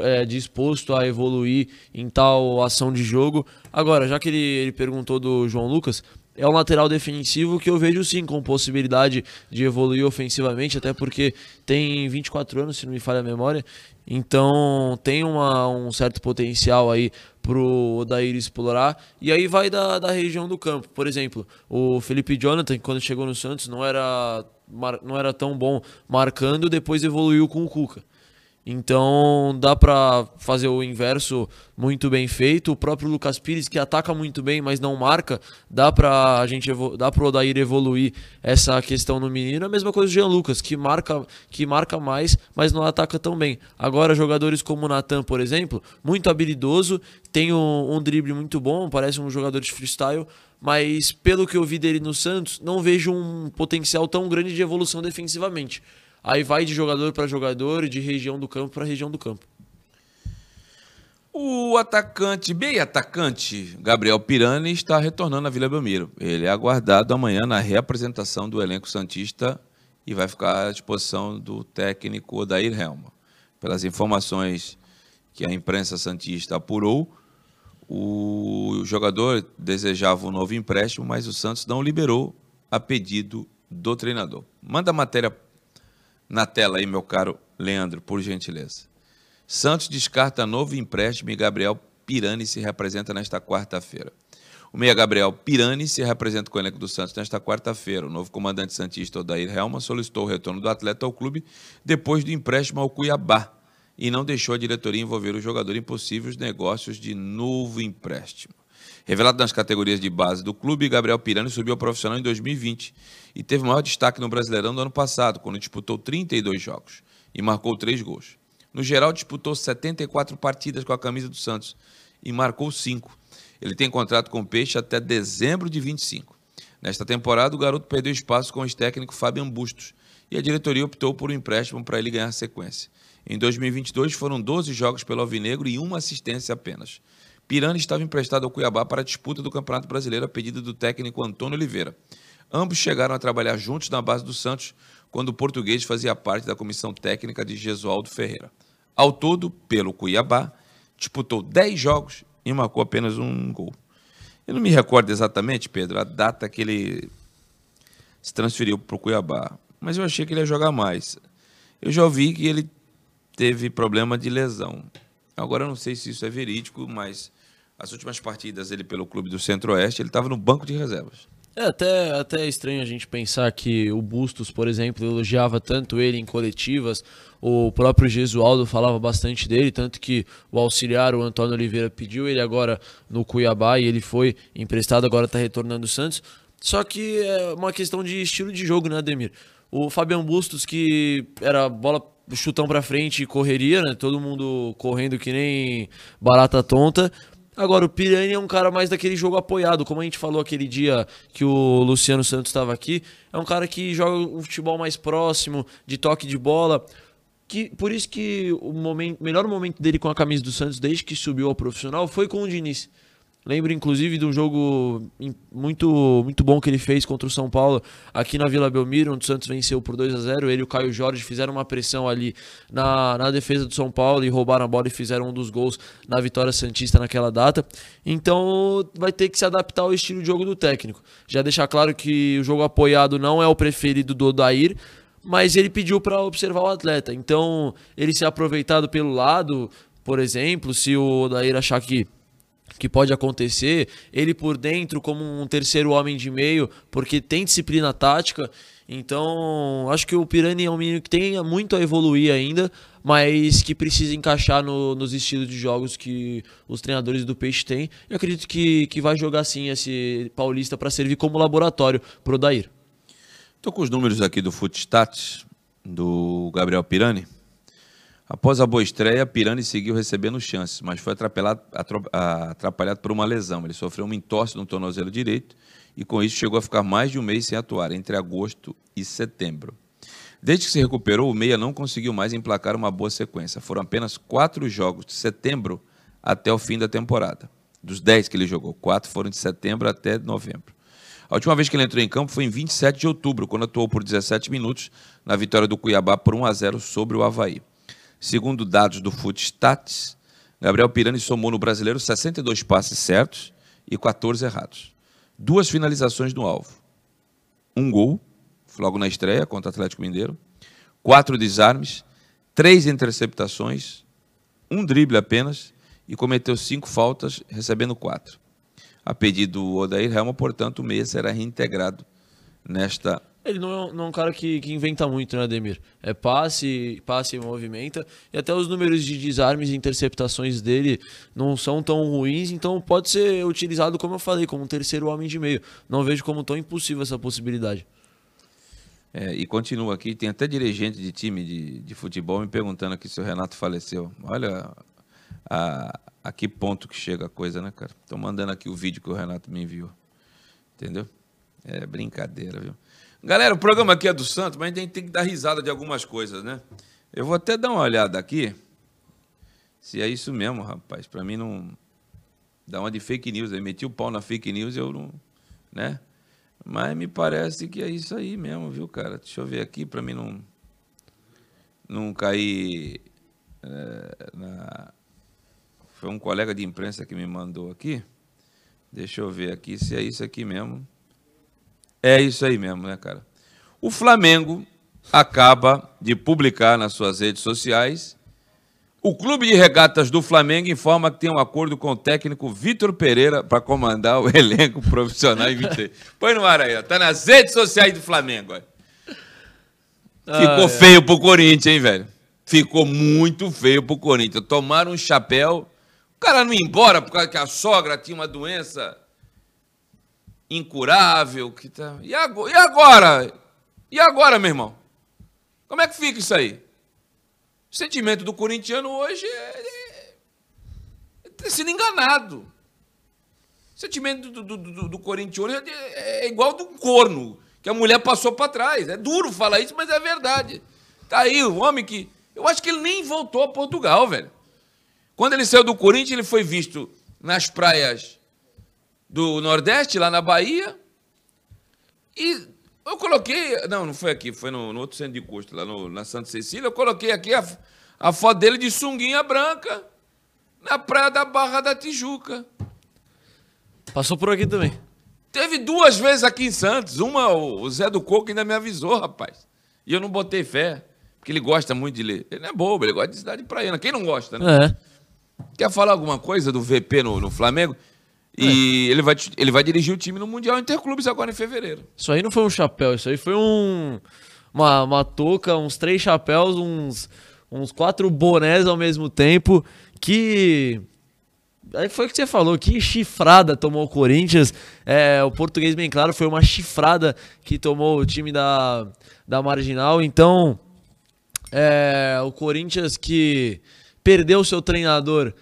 Speaker 3: é, disposto a evoluir em tal ação de jogo. Agora, já que ele, ele perguntou do João Lucas, é um lateral defensivo que eu vejo sim com possibilidade de evoluir ofensivamente, até porque tem 24 anos, se não me falha a memória, então tem uma, um certo potencial aí pro Odair explorar. E aí vai da, da região do campo. Por exemplo, o Felipe Jonathan, quando chegou no Santos, não era, não era tão bom marcando, depois evoluiu com o Cuca. Então dá para fazer o inverso muito bem feito. O próprio Lucas Pires que ataca muito bem, mas não marca, dá para a gente dá pro Odair evoluir essa questão no menino. A mesma coisa do Jean Lucas, que marca que marca mais, mas não ataca tão bem. Agora jogadores como o Natan, por exemplo, muito habilidoso, tem um, um drible muito bom, parece um jogador de freestyle, mas pelo que eu vi dele no Santos, não vejo um potencial tão grande de evolução defensivamente. Aí vai de jogador para jogador, de região do campo para região do campo.
Speaker 2: O atacante, bem atacante, Gabriel Pirani, está retornando à Vila Belmiro. Ele é aguardado amanhã na reapresentação do elenco Santista e vai ficar à disposição do técnico Odair Helma. Pelas informações que a imprensa Santista apurou, o jogador desejava um novo empréstimo, mas o Santos não liberou a pedido do treinador. Manda a matéria na tela aí, meu caro Leandro, por gentileza. Santos descarta novo empréstimo e Gabriel Pirani se representa nesta quarta-feira. O meia Gabriel Pirani se representa com o elenco do Santos nesta quarta-feira. O novo comandante santista Odair Helma solicitou o retorno do atleta ao clube depois do empréstimo ao Cuiabá e não deixou a diretoria envolver o jogador em possíveis negócios de novo empréstimo. Revelado nas categorias de base do clube, Gabriel Pirani subiu ao profissional em 2020 e teve maior destaque no Brasileirão do ano passado, quando disputou 32 jogos e marcou 3 gols. No geral, disputou 74 partidas com a camisa do Santos e marcou 5. Ele tem contrato com o Peixe até dezembro de 25. Nesta temporada, o garoto perdeu espaço com o ex-técnico Fabian Bustos e a diretoria optou por um empréstimo para ele ganhar sequência. Em 2022, foram 12 jogos pelo Alvinegro e uma assistência apenas. Pirani estava emprestado ao Cuiabá para a disputa do Campeonato Brasileiro a pedido do técnico Antônio Oliveira. Ambos chegaram a trabalhar juntos na base do Santos, quando o português fazia parte da comissão técnica de Gesualdo Ferreira. Ao todo, pelo Cuiabá, disputou 10 jogos e marcou apenas um gol. Eu não me recordo exatamente, Pedro, a data que ele se transferiu para o Cuiabá, mas eu achei que ele ia jogar mais. Eu já ouvi que ele teve problema de lesão. Agora eu não sei se isso é verídico, mas as últimas partidas ele pelo clube do Centro-Oeste, ele estava no banco de reservas.
Speaker 3: É até, até estranho a gente pensar que o Bustos, por exemplo, elogiava tanto ele em coletivas, o próprio Gesualdo falava bastante dele, tanto que o auxiliar, o Antônio Oliveira, pediu ele agora no Cuiabá e ele foi emprestado, agora está retornando o Santos. Só que é uma questão de estilo de jogo, né, Ademir? O Fabian Bustos, que era bola chutão para frente e correria, né? Todo mundo correndo que nem barata tonta. Agora, o Pirani é um cara mais daquele jogo apoiado, como a gente falou aquele dia que o Luciano Santos estava aqui. É um cara que joga um futebol mais próximo, de toque de bola. Que, por isso que o momento, melhor momento dele com a camisa do Santos, desde que subiu ao profissional, foi com o Diniz. Lembro inclusive de um jogo muito muito bom que ele fez contra o São Paulo aqui na Vila Belmiro, onde o Santos venceu por 2 a 0 Ele e o Caio Jorge fizeram uma pressão ali na, na defesa do São Paulo e roubaram a bola e fizeram um dos gols na vitória Santista naquela data. Então vai ter que se adaptar ao estilo de jogo do técnico. Já deixar claro que o jogo apoiado não é o preferido do Odair, mas ele pediu para observar o atleta. Então ele se aproveitado pelo lado, por exemplo, se o Odair achar que que pode acontecer, ele por dentro como um terceiro homem de meio, porque tem disciplina tática. Então, acho que o Pirani é um menino que tem muito a evoluir ainda, mas que precisa encaixar no, nos estilos de jogos que os treinadores do Peixe têm. Eu acredito que, que vai jogar sim esse paulista para servir como laboratório para o Dair.
Speaker 2: Estou com os números aqui do Footstats, do Gabriel Pirani. Após a boa estreia, Pirani seguiu recebendo chances, mas foi atrapalhado, atrapalhado por uma lesão. Ele sofreu uma entorse no tornozelo direito e, com isso, chegou a ficar mais de um mês sem atuar, entre agosto e setembro. Desde que se recuperou, o Meia não conseguiu mais emplacar uma boa sequência. Foram apenas quatro jogos de setembro até o fim da temporada. Dos dez que ele jogou, quatro foram de setembro até novembro. A última vez que ele entrou em campo foi em 27 de outubro, quando atuou por 17 minutos na vitória do Cuiabá por 1 a 0 sobre o Havaí. Segundo dados do Footstats, Gabriel Pirani somou no brasileiro 62 passes certos e 14 errados. Duas finalizações no alvo. Um gol, logo na estreia contra o Atlético Mineiro. Quatro desarmes, três interceptações, um drible apenas e cometeu cinco faltas, recebendo quatro. A pedido do Odair Helma, portanto, o meia será reintegrado nesta
Speaker 3: ele não é, não é um cara que, que inventa muito, né, Ademir? É passe, passe e movimenta. E até os números de desarmes e interceptações dele não são tão ruins, então pode ser utilizado, como eu falei, como um terceiro homem de meio. Não vejo como tão impossível essa possibilidade.
Speaker 2: É, e continua aqui, tem até dirigente de time de, de futebol me perguntando aqui se o Renato faleceu. Olha a, a que ponto que chega a coisa, né, cara? Estou mandando aqui o vídeo que o Renato me enviou. Entendeu? É brincadeira, viu? Galera, o programa aqui é do Santos, mas a gente tem que dar risada de algumas coisas, né? Eu vou até dar uma olhada aqui, se é isso mesmo, rapaz. Para mim não dá uma de fake news. Eu meti o pau na fake news, eu não, né? Mas me parece que é isso aí mesmo, viu, cara? Deixa eu ver aqui para mim não não cair é, na foi um colega de imprensa que me mandou aqui. Deixa eu ver aqui se é isso aqui mesmo. É isso aí mesmo, né, cara? O Flamengo acaba de publicar nas suas redes sociais. O Clube de Regatas do Flamengo informa que tem um acordo com o técnico Vitor Pereira para comandar o elenco profissional em 23. Põe no ar aí, ó. Tá nas redes sociais do Flamengo. Ó. Ficou ah, é. feio pro Corinthians, hein, velho? Ficou muito feio pro Corinthians. Tomaram um chapéu. O cara não ia embora por causa que a sogra tinha uma doença incurável. Que tá... e, agora, e agora? E agora, meu irmão? Como é que fica isso aí? O sentimento do corintiano hoje é, é, é ter sido enganado. O sentimento do, do, do, do corintiano é, é igual do corno, que a mulher passou para trás. É duro falar isso, mas é verdade. Tá aí o homem que. Eu acho que ele nem voltou a Portugal, velho. Quando ele saiu do Corinthians, ele foi visto nas praias do Nordeste, lá na Bahia. E eu coloquei. Não, não foi aqui, foi no, no outro centro de custo, lá no, na Santa Cecília. Eu coloquei aqui a, a foto dele de sunguinha branca na praia da Barra da Tijuca.
Speaker 3: Passou por aqui também.
Speaker 2: Teve duas vezes aqui em Santos. Uma, o Zé do Coco ainda me avisou, rapaz. E eu não botei fé, porque ele gosta muito de ler. Ele não é bobo, ele gosta de cidade praiana. Quem não gosta, né? É. Quer falar alguma coisa do VP no, no Flamengo? E é. ele, vai, ele vai dirigir o time no Mundial Interclubes agora em fevereiro.
Speaker 3: Isso aí não foi um chapéu, isso aí foi um. Uma, uma touca, uns três chapéus, uns, uns quatro bonés ao mesmo tempo. Que. Aí foi o que você falou, que chifrada tomou o Corinthians. É, o português bem claro, foi uma chifrada que tomou o time da, da Marginal. Então, é, o Corinthians que perdeu o seu treinador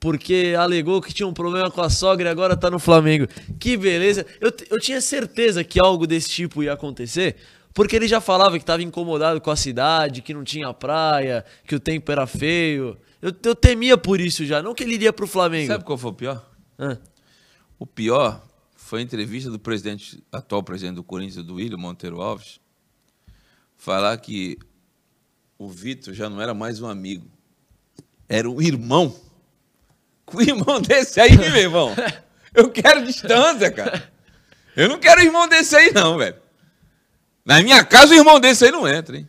Speaker 3: porque alegou que tinha um problema com a sogra e agora tá no Flamengo. Que beleza. Eu, eu tinha certeza que algo desse tipo ia acontecer, porque ele já falava que estava incomodado com a cidade, que não tinha praia, que o tempo era feio. Eu, eu temia por isso já, não que ele iria pro Flamengo.
Speaker 2: Sabe qual foi o pior? Hã? O pior foi a entrevista do presidente, atual presidente do Corinthians, do William Monteiro Alves, falar que o Vitor já não era mais um amigo, era um irmão. Com irmão desse aí, meu irmão, eu quero distância, cara. Eu não quero irmão desse aí, não, velho. Na minha casa, o irmão desse aí não entra, hein?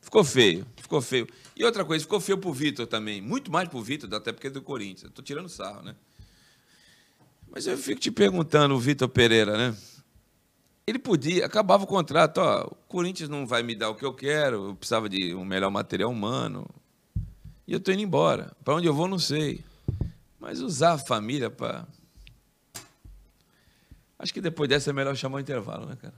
Speaker 2: Ficou feio, ficou feio. E outra coisa, ficou feio pro Vitor também. Muito mais pro Vitor, até porque é do Corinthians. Eu tô tirando sarro, né? Mas eu fico te perguntando, o Vitor Pereira, né? Ele podia, acabava o contrato, ó, o Corinthians não vai me dar o que eu quero, eu precisava de um melhor material humano. E eu tô indo embora. Para onde eu vou, não sei. Mas usar a família para Acho que depois dessa é melhor chamar o intervalo, né, cara?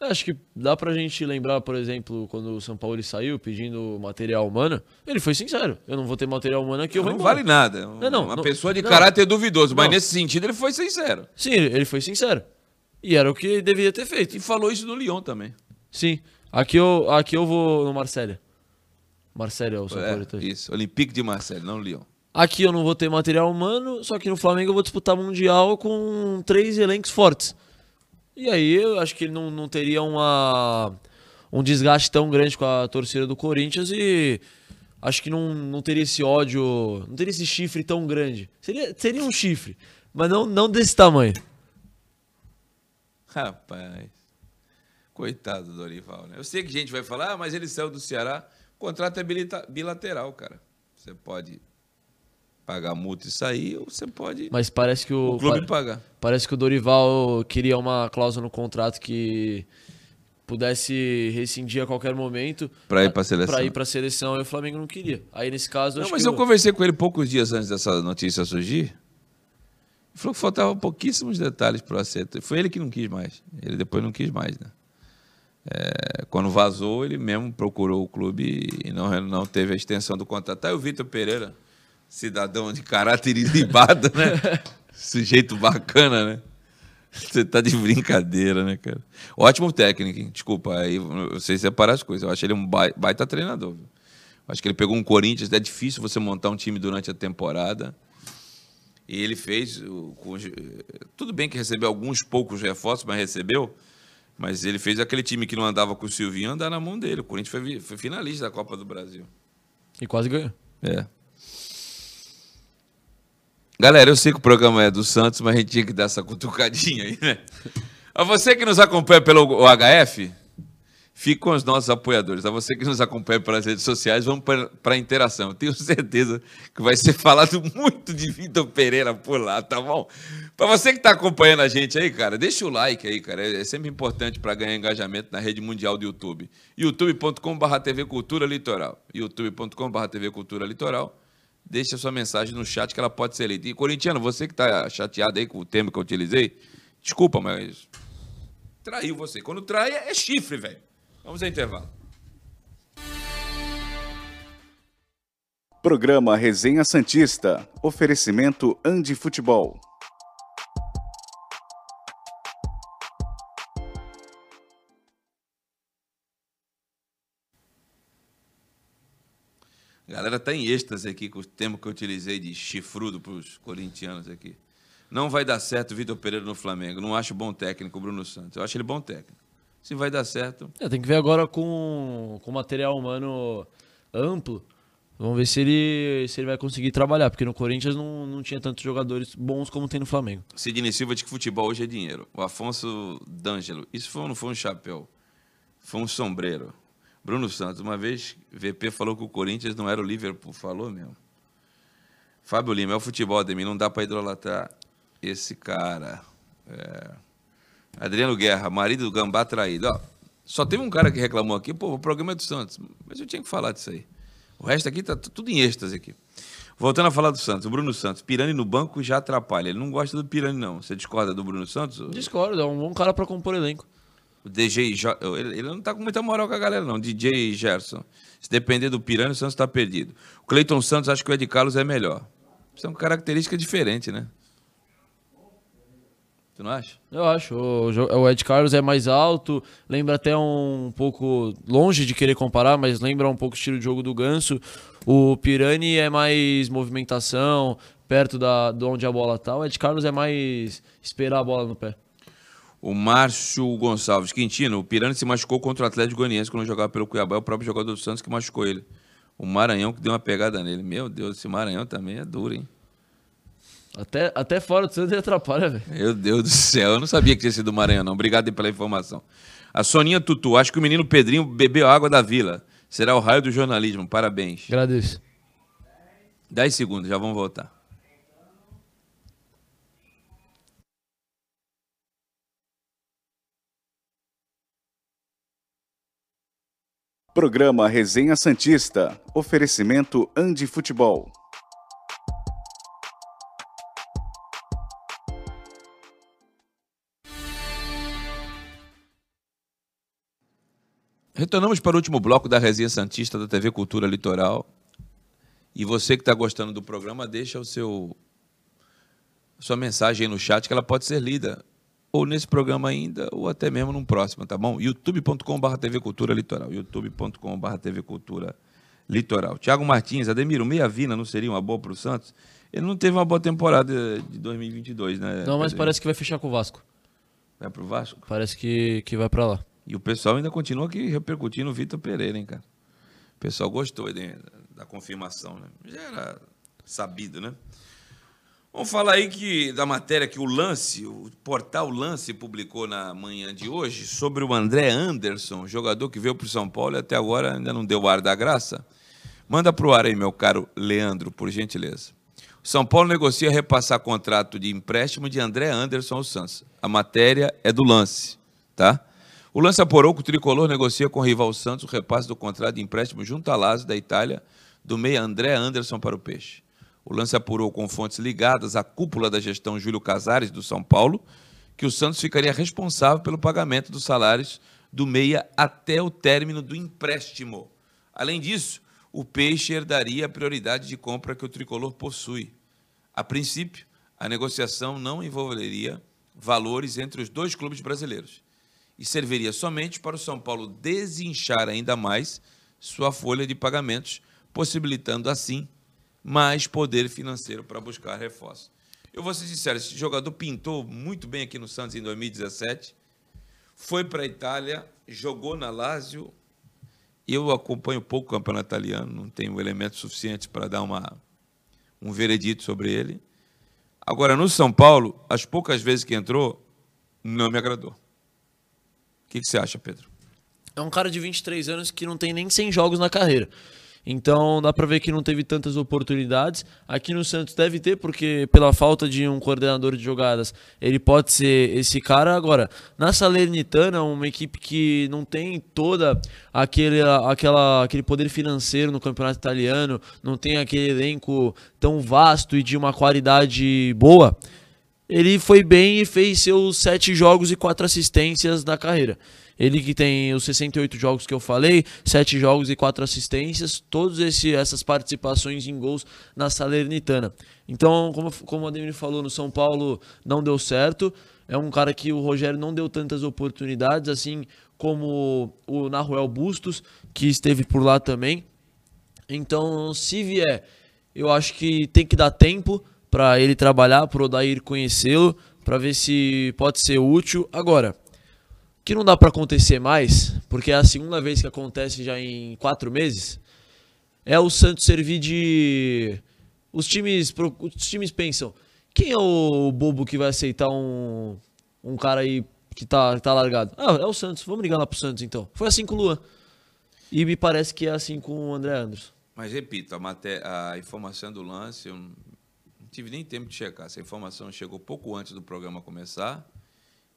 Speaker 3: Acho que dá pra gente lembrar, por exemplo, quando o São Paulo ele saiu pedindo material humano, ele foi sincero. Eu não vou ter material humano aqui, eu vou
Speaker 2: Não
Speaker 3: embora.
Speaker 2: vale nada.
Speaker 3: Não, não,
Speaker 2: Uma
Speaker 3: não,
Speaker 2: pessoa de
Speaker 3: não.
Speaker 2: caráter duvidoso, mas nesse sentido ele foi sincero.
Speaker 3: Sim, ele foi sincero. E era o que deveria ter feito.
Speaker 2: E falou isso do Lyon também.
Speaker 3: Sim. Aqui eu, aqui eu vou no Marcélia. Marcélia é o São
Speaker 2: É,
Speaker 3: Paulo. então.
Speaker 2: isso, Olympique de Marseille, não Lyon.
Speaker 3: Aqui eu não vou ter material humano, só que no Flamengo eu vou disputar Mundial com três elencos fortes. E aí eu acho que ele não, não teria uma, um desgaste tão grande com a torcida do Corinthians e acho que não, não teria esse ódio, não teria esse chifre tão grande. Seria, seria um chifre, mas não, não desse tamanho.
Speaker 2: Rapaz. Coitado do Dorival, né? Eu sei que gente vai falar, ah, mas ele saiu do Ceará. O contrato é bilateral, cara. Você pode pagar multa e sair, ou você pode
Speaker 3: Mas parece que o,
Speaker 2: o clube
Speaker 3: pa-
Speaker 2: pagar.
Speaker 3: Parece que o Dorival queria uma cláusula no contrato que pudesse rescindir a qualquer momento
Speaker 2: Pra ir pra seleção.
Speaker 3: Pra ir pra seleção e o Flamengo não queria. Aí nesse caso,
Speaker 2: Não, mas eu conversei com ele poucos dias antes dessa notícia surgir. Ele falou que faltavam pouquíssimos detalhes para o acerto. Foi ele que não quis mais. Ele depois não quis mais, né? É, quando vazou, ele mesmo procurou o clube e não, não teve a extensão do contrato. Tá aí o Vitor Pereira, cidadão de caráter ilibado, né? Sujeito bacana, né? Você tá de brincadeira, né, cara? Ótimo técnico, hein? Desculpa, aí eu sei separar as coisas. Eu acho ele um bai- baita treinador. Viu? Acho que ele pegou um Corinthians, é difícil você montar um time durante a temporada. E ele fez. tudo bem que recebeu alguns poucos reforços, mas recebeu. Mas ele fez aquele time que não andava com o Silvinho andar na mão dele. O Corinthians foi finalista da Copa do Brasil.
Speaker 3: E quase ganhou.
Speaker 2: É. Galera, eu sei que o programa é do Santos, mas a gente tinha que dar essa cutucadinha aí, né? A você que nos acompanha pelo HF, fique com os nossos apoiadores. A você que nos acompanha pelas redes sociais, vamos para a interação. Eu tenho certeza que vai ser falado muito de Vitor Pereira por lá, tá bom? Para você que está acompanhando a gente aí, cara, deixa o like aí, cara. É é sempre importante para ganhar engajamento na rede mundial do YouTube. youtube.com.br TV Cultura Litoral. youtube.com.br TV Cultura Litoral. Deixe a sua mensagem no chat que ela pode ser lida. E, corintiano, você que está chateado aí com o termo que eu utilizei, desculpa, mas traiu você. Quando trai, é chifre, velho. Vamos ao intervalo.
Speaker 1: Programa Resenha Santista. Oferecimento Andi Futebol.
Speaker 2: Galera tá em êxtase aqui com o termo que eu utilizei de chifrudo para os corintianos aqui. Não vai dar certo o Vitor Pereira no Flamengo. Não acho bom técnico o Bruno Santos. Eu acho ele bom técnico. Se vai dar certo,
Speaker 3: É, tem que ver agora com, com material humano amplo. Vamos ver se ele, se ele vai conseguir trabalhar, porque no Corinthians não, não tinha tantos jogadores bons como tem no Flamengo.
Speaker 2: Sidney Silva diz que futebol hoje é dinheiro. O Afonso D'Angelo, isso foi, não foi um chapéu, foi um sombreiro. Bruno Santos, uma vez, VP falou que o Corinthians não era o Liverpool, falou mesmo. Fábio Lima, é o futebol, Demi, não dá para idolatrar esse cara. É. Adriano Guerra, marido do Gambá traído. Ó, só teve um cara que reclamou aqui, pô, o programa é do Santos, mas eu tinha que falar disso aí. O resto aqui tá tudo em êxtase aqui. Voltando a falar do Santos, o Bruno Santos, Pirani no banco já atrapalha. Ele não gosta do Pirani, não. Você discorda do Bruno Santos?
Speaker 3: Discordo, é um bom cara pra compor elenco.
Speaker 2: O DJ, ele, não tá com muita moral com a galera, não. DJ Gerson. Se depender do Pirani, o Santos tá perdido. O Cleiton Santos acha que o Ed Carlos é melhor. São características diferentes, né? Tu não acha?
Speaker 3: Eu acho. O Ed Carlos é mais alto, lembra até um pouco, longe de querer comparar, mas lembra um pouco o estilo de jogo do Ganso. O Pirani é mais movimentação, perto da, de onde a bola tá. O Ed Carlos é mais esperar a bola no pé.
Speaker 2: O Márcio Gonçalves Quintino, o Pirani se machucou contra o Atlético Goianiense quando jogava pelo Cuiabá, é o próprio jogador do Santos que machucou ele. O Maranhão que deu uma pegada nele. Meu Deus, esse Maranhão também é duro, hein?
Speaker 3: Até, até fora do Santos ele atrapalha, velho.
Speaker 2: Meu Deus do céu, eu não sabia que tinha sido o Maranhão, não. Obrigado aí pela informação. A Soninha Tutu, acho que o menino Pedrinho bebeu água da vila. Será o raio do jornalismo. Parabéns.
Speaker 3: Agradeço.
Speaker 2: 10 segundos, já vamos voltar.
Speaker 1: Programa Resenha Santista. Oferecimento Andi Futebol.
Speaker 2: Retornamos para o último bloco da Resenha Santista da TV Cultura Litoral. E você que está gostando do programa, deixa o seu sua mensagem no chat que ela pode ser lida ou nesse programa ainda ou até mesmo num próximo, tá bom? youtube.com.br TV Cultura Litoral. youtube.com.br TV Cultura Litoral. Tiago Martins, Ademiro, meia vina não seria uma boa para o Santos? Ele não teve uma boa temporada de 2022, né?
Speaker 3: Não, mas parece que vai fechar com o Vasco.
Speaker 2: Vai pro Vasco?
Speaker 3: Parece que, que vai pra lá.
Speaker 2: E o pessoal ainda continua aqui repercutindo o Vitor Pereira, hein, cara? O pessoal gostou né, da confirmação, né? Já era sabido, né? Vamos falar aí que, da matéria que o Lance, o portal Lance publicou na manhã de hoje sobre o André Anderson, jogador que veio para o São Paulo e até agora ainda não deu o ar da graça. Manda para o ar aí, meu caro Leandro, por gentileza. O São Paulo negocia repassar contrato de empréstimo de André Anderson ao Santos. A matéria é do Lance, tá? O Lance apurou que o Tricolor negocia com o rival Santos o repasse do contrato de empréstimo junto à Lazio da Itália do meia André Anderson para o Peixe. O lance apurou com fontes ligadas à cúpula da gestão Júlio Casares do São Paulo que o Santos ficaria responsável pelo pagamento dos salários do meia até o término do empréstimo. Além disso, o Peixe herdaria a prioridade de compra que o tricolor possui. A princípio, a negociação não envolveria valores entre os dois clubes brasileiros e serviria somente para o São Paulo desinchar ainda mais sua folha de pagamentos, possibilitando assim mais poder financeiro para buscar reforço. Eu vou ser sincero, esse jogador pintou muito bem aqui no Santos em 2017, foi para a Itália, jogou na Lazio. Eu acompanho pouco o campeonato italiano, não tenho elementos suficientes para dar uma, um veredito sobre ele. Agora, no São Paulo, as poucas vezes que entrou, não me agradou. O que, que você acha, Pedro?
Speaker 3: É um cara de 23 anos que não tem nem 100 jogos na carreira. Então dá pra ver que não teve tantas oportunidades. Aqui no Santos deve ter, porque pela falta de um coordenador de jogadas, ele pode ser esse cara. Agora, na Salernitana, uma equipe que não tem toda aquele, aquela, aquele poder financeiro no campeonato italiano, não tem aquele elenco tão vasto e de uma qualidade boa. Ele foi bem e fez seus sete jogos e quatro assistências na carreira. Ele que tem os 68 jogos que eu falei, 7 jogos e 4 assistências, todas essas participações em gols na Salernitana. Então, como, como o Ademir falou, no São Paulo não deu certo. É um cara que o Rogério não deu tantas oportunidades, assim como o Naruel Bustos, que esteve por lá também. Então, se vier, eu acho que tem que dar tempo para ele trabalhar, para o Odair conhecê-lo, para ver se pode ser útil. Agora, que não dá para acontecer mais, porque é a segunda vez que acontece já em quatro meses, é o Santos servir de. Os times, os times pensam: quem é o bobo que vai aceitar um, um cara aí que tá, tá largado? Ah, é o Santos, vamos ligar lá pro Santos então. Foi assim com o Luan. E me parece que é assim com o André Anderson.
Speaker 2: Mas repito, a, maté a informação do lance, eu não tive nem tempo de checar. Essa informação chegou pouco antes do programa começar.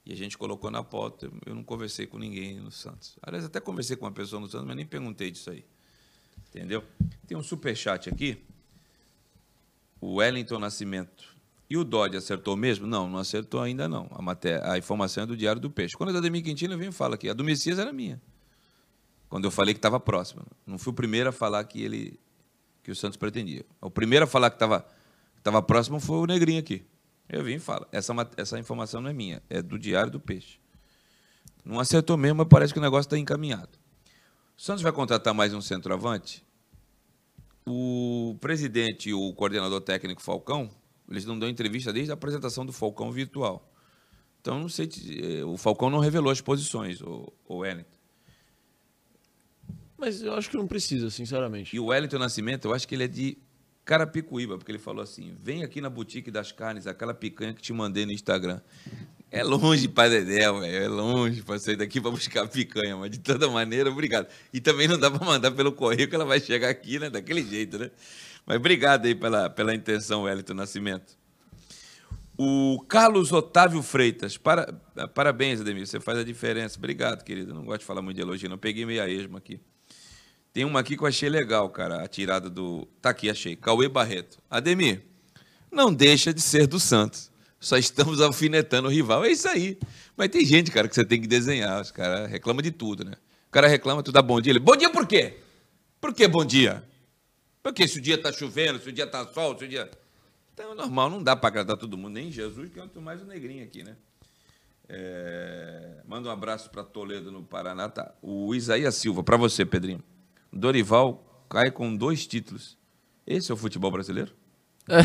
Speaker 2: E a gente colocou na pauta. Eu não conversei com ninguém no Santos. Aliás, até conversei com uma pessoa no Santos, mas nem perguntei disso aí. Entendeu? Tem um superchat aqui. O Wellington Nascimento. E o Dodge acertou mesmo? Não, não acertou ainda não. A, matéria, a informação é do Diário do Peixe. Quando é da Demi Quintino, venho e falo aqui. A do Messias era minha. Quando eu falei que estava próxima. Não fui o primeiro a falar que ele que o Santos pretendia. O primeiro a falar que estava estava próximo foi o Negrinho aqui. Eu vim e falo. Essa, essa informação não é minha, é do Diário do Peixe. Não acertou mesmo, mas parece que o negócio está encaminhado. O Santos vai contratar mais um centroavante. O presidente e o coordenador técnico Falcão Eles não dão entrevista desde a apresentação do Falcão virtual. Então, não sei. Eh, o Falcão não revelou as posições, o, o Wellington.
Speaker 3: Mas eu acho que não precisa, sinceramente.
Speaker 2: E o Wellington Nascimento, eu acho que ele é de Carapicuíba, porque ele falou assim: vem aqui na boutique das carnes, aquela picanha que te mandei no Instagram. É longe para Dedéu. É longe para sair daqui para buscar picanha, mas de toda maneira, obrigado. E também não dá para mandar pelo correio que ela vai chegar aqui, né? Daquele jeito, né? Mas obrigado aí pela, pela intenção, Wellington Nascimento. O Carlos Otávio Freitas. Para, parabéns, Ademir. Você faz a diferença. Obrigado, querido. Não gosto de falar muito de elogio, não. Peguei meia esma aqui. Tem uma aqui que eu achei legal, cara. A tirada do. Tá aqui, achei. Cauê Barreto. Ademir, não deixa de ser do Santos. Só estamos alfinetando o rival. É isso aí. Mas tem gente, cara, que você tem que desenhar. Os caras reclamam de tudo, né? O cara reclama, tu dá bom dia. Ele, bom dia por quê? Por que bom dia? Porque se o dia tá chovendo, se o dia tá sol, se o dia. Então é normal, não dá para agradar todo mundo, nem Jesus, quanto mais o negrinho aqui, né? É... Manda um abraço para Toledo, no Paraná. Tá. O Isaías Silva, para você, Pedrinho. Dorival cai com dois títulos. Esse é o futebol brasileiro?
Speaker 3: É.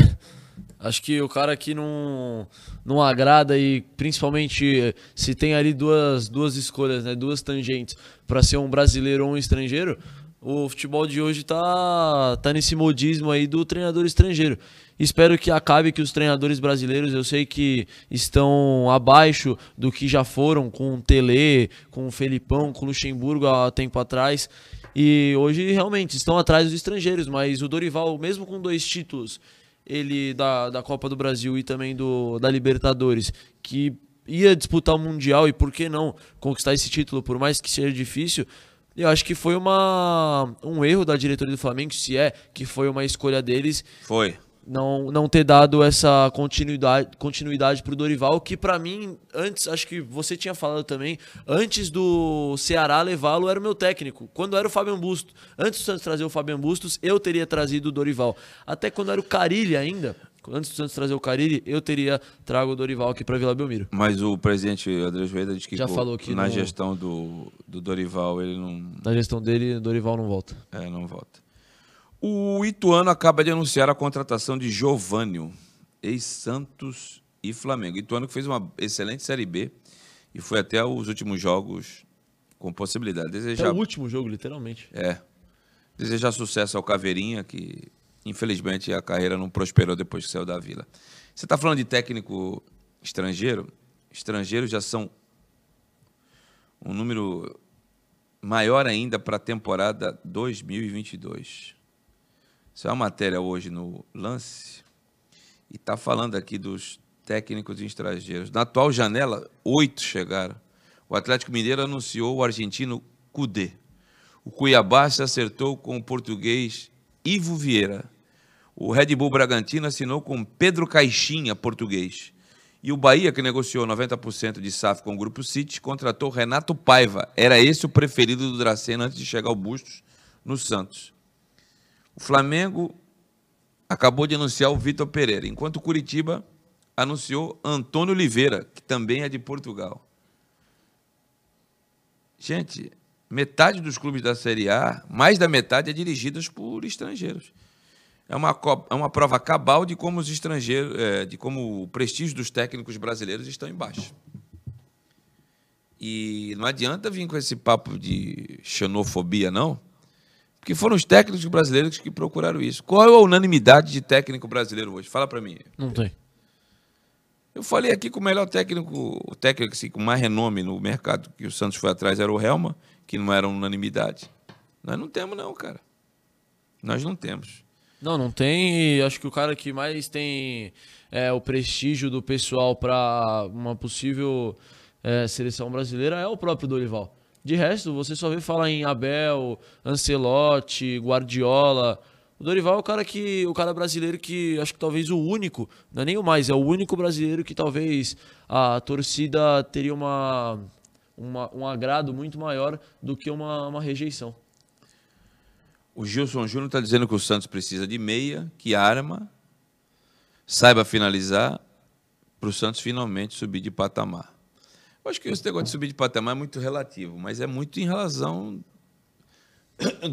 Speaker 3: Acho que o cara que não, não agrada e principalmente se tem ali duas, duas escolhas, né, duas tangentes para ser um brasileiro ou um estrangeiro, o futebol de hoje tá, tá nesse modismo aí do treinador estrangeiro. Espero que acabe que os treinadores brasileiros, eu sei que estão abaixo do que já foram com o Tele, com o Felipão, com o Luxemburgo há tempo atrás. E hoje realmente estão atrás dos estrangeiros, mas o Dorival, mesmo com dois títulos, ele da, da Copa do Brasil e também do da Libertadores, que ia disputar o Mundial e por que não conquistar esse título, por mais que seja difícil, eu acho que foi uma, um erro da diretoria do Flamengo, se é que foi uma escolha deles.
Speaker 2: Foi.
Speaker 3: Não, não ter dado essa continuidade continuidade para o Dorival, que para mim, antes, acho que você tinha falado também, antes do Ceará levá-lo, era o meu técnico. Quando era o Fabian Bustos, antes do Santos trazer o Fabian Bustos, eu teria trazido o Dorival. Até quando era o Carilli ainda, antes do Santos trazer o Carilli, eu teria trago o Dorival aqui para Vila Belmiro.
Speaker 2: Mas o presidente André Joeda disse que, Já falou que na no... gestão do, do Dorival ele não.
Speaker 3: Na gestão dele, o Dorival não volta.
Speaker 2: É, não volta. O Ituano acaba de anunciar a contratação de Giovânio, ex-Santos e Flamengo. Ituano que fez uma excelente Série B e foi até os últimos jogos com possibilidade.
Speaker 3: Desejar... É o último jogo, literalmente.
Speaker 2: É. Desejar sucesso ao Caveirinha, que Infelizmente, a carreira não prosperou depois que saiu da Vila. Você está falando de técnico estrangeiro? Estrangeiros já são um número maior ainda para a temporada 2022. Isso é uma matéria hoje no Lance e está falando aqui dos técnicos estrangeiros. Na atual janela, oito chegaram. O Atlético Mineiro anunciou o argentino Cudê. O Cuiabá se acertou com o português Ivo Vieira. O Red Bull Bragantino assinou com Pedro Caixinha, português. E o Bahia, que negociou 90% de SAF com o Grupo City, contratou Renato Paiva. Era esse o preferido do Dracena antes de chegar ao Bustos no Santos. Flamengo acabou de anunciar o Vitor Pereira, enquanto o Curitiba anunciou Antônio Oliveira, que também é de Portugal. Gente, metade dos clubes da Série A, mais da metade, é dirigidas por estrangeiros. É uma, é uma prova cabal de como os estrangeiros, é, de como o prestígio dos técnicos brasileiros estão embaixo. E não adianta vir com esse papo de xenofobia, não, porque foram os técnicos brasileiros que procuraram isso. Qual é a unanimidade de técnico brasileiro hoje? Fala para mim.
Speaker 3: Não tem.
Speaker 2: Eu falei aqui que o melhor técnico, o técnico assim, com mais renome no mercado que o Santos foi atrás era o Helma que não era unanimidade. Nós não temos, não, cara. Nós não temos.
Speaker 3: Não, não tem. Acho que o cara que mais tem é, o prestígio do pessoal para uma possível é, seleção brasileira é o próprio Dorival. De resto, você só vê falar em Abel, Ancelotti, Guardiola. O Dorival é o cara que o cara brasileiro que acho que talvez o único, não é nem o mais, é o único brasileiro que talvez a torcida teria uma uma, um agrado muito maior do que uma, uma rejeição.
Speaker 2: O Gilson Júnior está dizendo que o Santos precisa de meia, que arma, saiba finalizar, para o Santos finalmente subir de patamar. Eu acho que esse negócio de subir de patamar é muito relativo, mas é muito em relação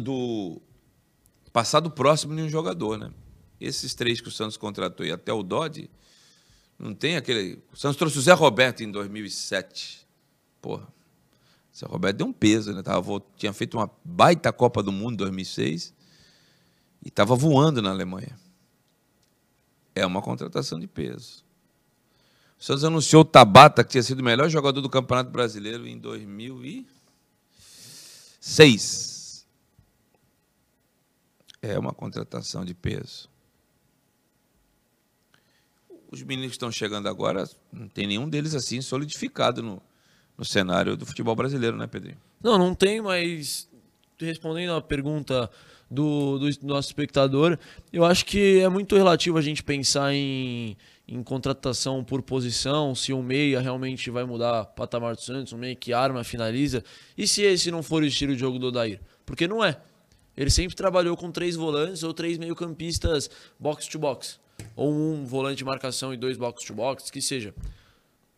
Speaker 2: do passado próximo de um jogador, né? esses três que o Santos contratou e até o Dodge, não tem aquele. O Santos trouxe o Zé Roberto em 2007. Porra. O Zé Roberto deu um peso, né? Tava, tinha feito uma baita Copa do Mundo em 2006 e estava voando na Alemanha. É uma contratação de peso. O Santos anunciou o Tabata, que tinha sido o melhor jogador do Campeonato Brasileiro em 2006. É uma contratação de peso. Os meninos que estão chegando agora, não tem nenhum deles assim solidificado no, no cenário do futebol brasileiro, né, Pedrinho?
Speaker 3: Não, não tem, mas respondendo à pergunta do, do, nosso espectador, eu acho que é muito relativo a gente pensar em, em contratação por posição, se um meia realmente vai mudar patamar do Santos, um meia que arma, finaliza, e se esse não for o estilo de jogo do Odair? Porque não é. Ele sempre trabalhou com três volantes ou três meio-campistas box-to-box. Ou um volante de marcação e dois box-to-box, que seja.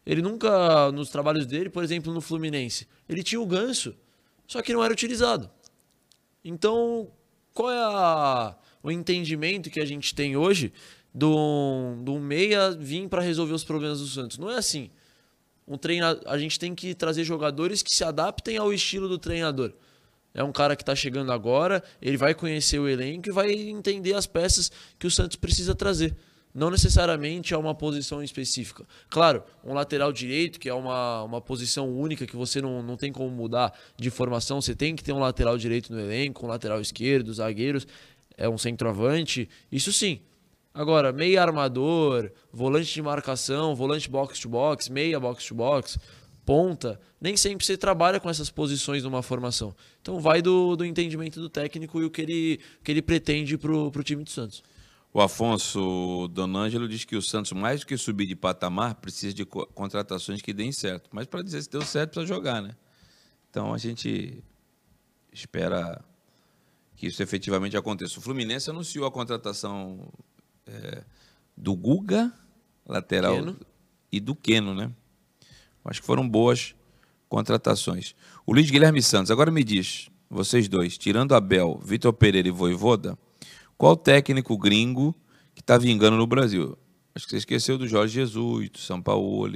Speaker 3: Ele nunca, nos trabalhos dele, por exemplo, no Fluminense, ele tinha o ganso, só que não era utilizado. Então, qual é a, o entendimento que a gente tem hoje do, do meia vir para resolver os problemas do Santos? Não é assim. Um treina, a gente tem que trazer jogadores que se adaptem ao estilo do treinador. É um cara que está chegando agora, ele vai conhecer o elenco e vai entender as peças que o Santos precisa trazer. Não necessariamente a uma posição específica. Claro, um lateral direito, que é uma, uma posição única, que você não, não tem como mudar de formação, você tem que ter um lateral direito no elenco, um lateral esquerdo, zagueiros, é um centroavante, isso sim. Agora, meia armador, volante de marcação, volante box-to-box, meia box-to-box, ponta, nem sempre você trabalha com essas posições numa formação. Então vai do, do entendimento do técnico e o que ele, que ele pretende para o time do Santos.
Speaker 2: O Afonso Donângelo diz que o Santos, mais do que subir de patamar, precisa de contratações que deem certo. Mas para dizer se deu certo, precisa jogar, né? Então a gente espera que isso efetivamente aconteça. O Fluminense anunciou a contratação é, do Guga, lateral, Keno. e do Queno, né? Acho que foram boas contratações. O Luiz Guilherme Santos, agora me diz, vocês dois, tirando Abel, Vitor Pereira e Voivoda, qual técnico gringo que está vingando no Brasil? Acho que você esqueceu do Jorge Jesus, do São Paulo.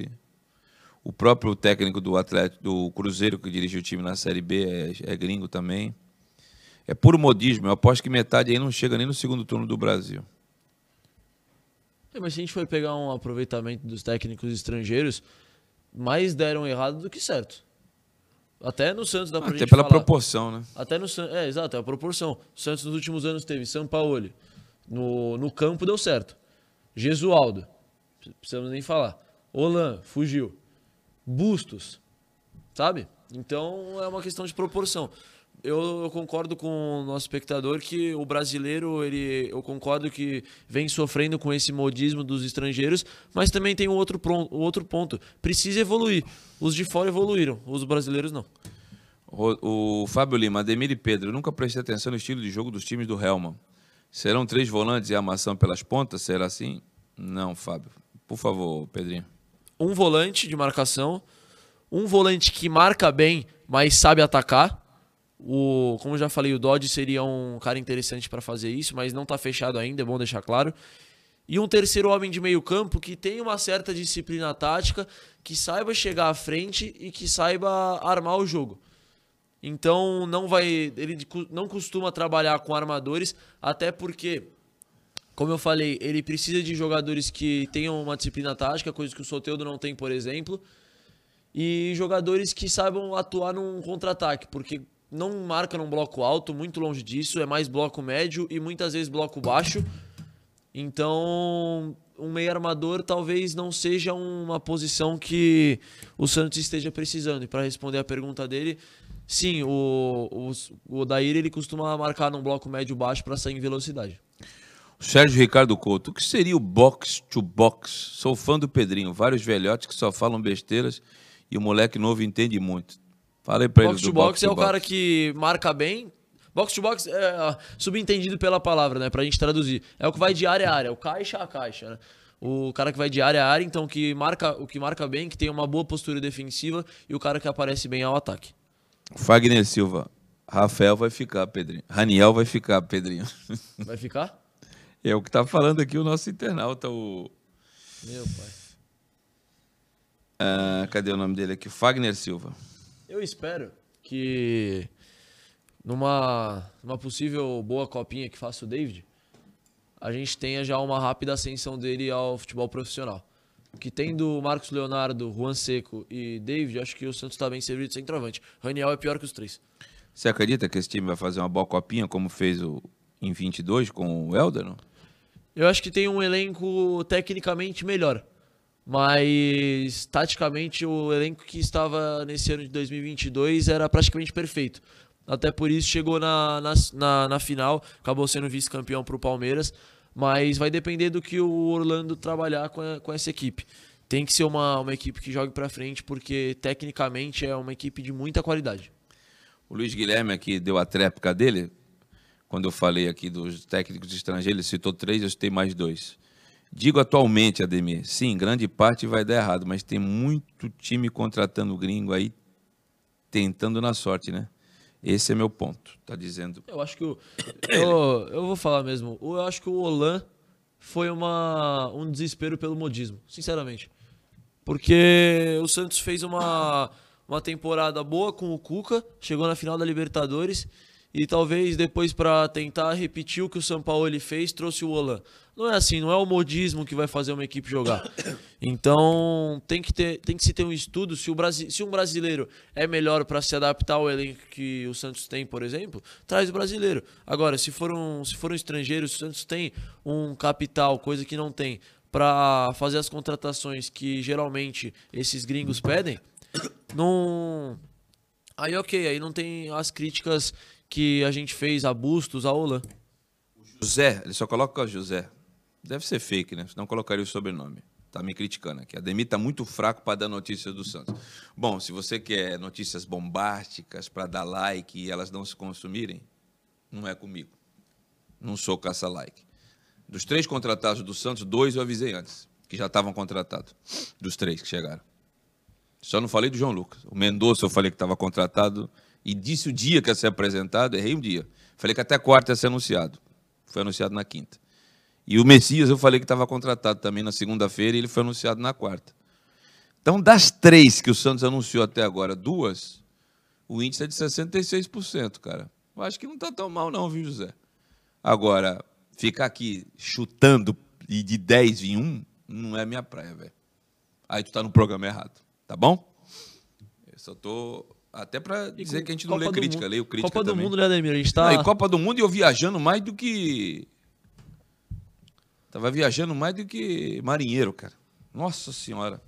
Speaker 2: O próprio técnico do Atlético, do Cruzeiro, que dirige o time na Série B, é, é gringo também. É puro modismo. Eu aposto que metade aí não chega nem no segundo turno do Brasil.
Speaker 3: É, mas se a gente for pegar um aproveitamento dos técnicos estrangeiros, mais deram errado do que certo. Até no Santos dá pra
Speaker 2: Até
Speaker 3: gente
Speaker 2: pela
Speaker 3: falar.
Speaker 2: proporção, né?
Speaker 3: Até no Santos. É, exato, é a proporção. O Santos nos últimos anos teve São Paulo. No, no campo deu certo. Gesualdo. Precisamos nem falar. Olan, fugiu. Bustos. Sabe? Então é uma questão de proporção eu, concordo com o nosso espectador que o brasileiro, ele, eu concordo que vem sofrendo com esse modismo dos estrangeiros, mas também tem um outro, outro ponto. Precisa evoluir. Os de fora evoluíram, os brasileiros não.
Speaker 2: O, o Fábio Lima, Ademir e Pedro, nunca prestei atenção no estilo de jogo dos times do Helman. Serão três volantes e armação pelas pontas? Será assim? Não, Fábio. Por favor, Pedrinho.
Speaker 3: Um volante de marcação, um volante que marca bem, mas sabe atacar o, como eu já falei, o Dodge seria um cara interessante para fazer isso, mas não está fechado ainda, é bom deixar claro. E um terceiro homem de meio campo que tem uma certa disciplina tática, que saiba chegar à frente e que saiba armar o jogo. Então não vai, ele não costuma trabalhar com armadores, até porque, como eu falei, ele precisa de jogadores que tenham uma disciplina tática, coisa que o Soteudo não tem, por exemplo, e jogadores que saibam atuar num contra-ataque, porque não marca num bloco alto, muito longe disso, é mais bloco médio e muitas vezes bloco baixo. Então, um meio armador talvez não seja uma posição que o Santos esteja precisando. E para responder a pergunta dele, sim, o, o, o Odair ele costuma marcar num bloco médio baixo para sair em velocidade.
Speaker 2: Sérgio Ricardo Couto, o que seria o box to box? Sou fã do Pedrinho, vários velhotes que só falam besteiras e o moleque novo entende muito. Falei pra
Speaker 3: box
Speaker 2: ele
Speaker 3: to box,
Speaker 2: box
Speaker 3: é o cara que marca bem. Box to box é subentendido pela palavra, né? Pra gente traduzir. É o que vai de área a área, o caixa a caixa, né? O cara que vai de área a área, então que marca, o que marca bem, que tem uma boa postura defensiva e o cara que aparece bem ao ataque.
Speaker 2: Fagner Silva. Rafael vai ficar, Pedrinho. Raniel vai ficar, Pedrinho.
Speaker 3: Vai ficar?
Speaker 2: É o que tá falando aqui o nosso internauta, o.
Speaker 3: Meu pai.
Speaker 2: Ah, cadê o nome dele aqui? Fagner Silva.
Speaker 3: Eu espero que numa, numa possível boa copinha que faça o David, a gente tenha já uma rápida ascensão dele ao futebol profissional. Que tendo Marcos Leonardo, Juan Seco e David, acho que o Santos está bem servido de centroavante. Raniel é pior que os três.
Speaker 2: Você acredita que esse time vai fazer uma boa copinha como fez o, em 22 com o Helder? Não?
Speaker 3: Eu acho que tem um elenco tecnicamente melhor. Mas, taticamente, o elenco que estava nesse ano de 2022 era praticamente perfeito. Até por isso chegou na, na, na, na final, acabou sendo vice-campeão para o Palmeiras. Mas vai depender do que o Orlando trabalhar com, a, com essa equipe. Tem que ser uma, uma equipe que jogue para frente, porque tecnicamente é uma equipe de muita qualidade.
Speaker 2: O Luiz Guilherme aqui deu a tréplica dele. Quando eu falei aqui dos técnicos estrangeiros, ele citou três, eu citei mais dois. Digo atualmente, Ademir, sim, grande parte vai dar errado, mas tem muito time contratando gringo aí, tentando na sorte, né? Esse é meu ponto, tá dizendo.
Speaker 3: Eu acho que o. Eu, eu vou falar mesmo. Eu acho que o Olan foi uma, um desespero pelo modismo, sinceramente. Porque o Santos fez uma, uma temporada boa com o Cuca, chegou na final da Libertadores e talvez depois para tentar repetir o que o São Paulo ele fez, trouxe o Olan. Não é assim, não é o modismo que vai fazer uma equipe jogar. Então, tem que ter, tem que se ter um estudo se o Brasi se um brasileiro é melhor para se adaptar ao elenco que o Santos tem, por exemplo, traz o brasileiro. Agora, se for um, se for um estrangeiro, se o Santos tem um capital, coisa que não tem, para fazer as contratações que geralmente esses gringos pedem, não Aí OK, aí não tem as críticas que a gente fez a Bustos, a Olan.
Speaker 2: José, ele só coloca José. Deve ser fake, né? Senão colocaria o sobrenome. Tá me criticando aqui. A Demi tá muito fraco para dar notícias do Santos. Bom, se você quer notícias bombásticas para dar like e elas não se consumirem, não é comigo. Não sou caça-like. Dos três contratados do Santos, dois eu avisei antes, que já estavam contratados. Dos três que chegaram. Só não falei do João Lucas. O Mendonça eu falei que estava contratado e disse o dia que ia ser apresentado, errei um dia. Falei que até quarta ia ser anunciado. Foi anunciado na quinta. E o Messias eu falei que estava contratado também na segunda-feira e ele foi anunciado na quarta. Então, das três que o Santos anunciou até agora, duas, o índice é de 66%, cara. Eu acho que não está tão mal não, viu, José? Agora, ficar aqui chutando e de 10 em 1, não é minha praia, velho. Aí tu está no programa errado, tá bom? Eu só tô até para dizer que a gente não Copa lê crítica, mundo. leio crítica
Speaker 3: Copa
Speaker 2: também.
Speaker 3: do Mundo, né, Ademir? A gente tá...
Speaker 2: Não, Copa do Mundo e eu viajando mais do que... Tava viajando mais do que marinheiro, cara. Nossa Senhora.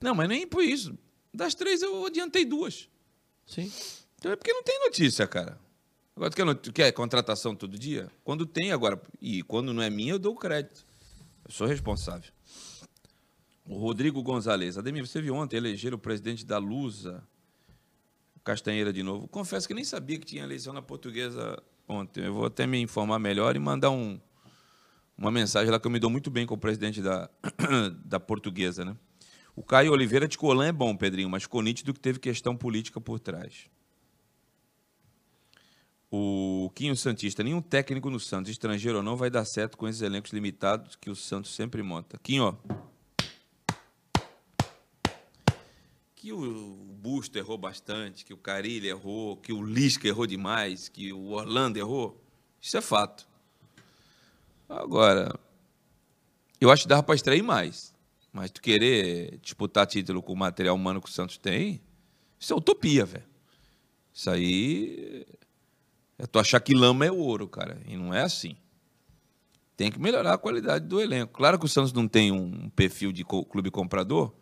Speaker 2: Não, mas nem por isso. Das três eu adiantei duas.
Speaker 3: Sim.
Speaker 2: Então é porque não tem notícia, cara. Agora, tu quer, tu quer contratação todo dia? Quando tem, agora. E quando não é minha, eu dou o crédito. Eu sou responsável. O Rodrigo Gonzalez. Ademir, você viu ontem eleger o presidente da Lusa Castanheira de novo. Confesso que nem sabia que tinha eleição na portuguesa ontem. Eu vou até me informar melhor e mandar um, uma mensagem lá que eu me dou muito bem com o presidente da, da portuguesa. Né? O Caio Oliveira de Colan é bom, Pedrinho, mas ficou nítido que teve questão política por trás. O Quinho Santista, nenhum técnico no Santos, estrangeiro ou não, vai dar certo com esses elencos limitados que o Santos sempre monta. Quinho, que o Busto errou bastante, que o Carilli errou, que o Lisca errou demais, que o Orlando errou. Isso é fato. Agora, eu acho que dava para extrair mais. Mas tu querer disputar título com o material humano que o Santos tem, isso é utopia, velho. Isso aí é tu achar que lama é ouro, cara. E não é assim. Tem que melhorar a qualidade do elenco. Claro que o Santos não tem um perfil de clube comprador,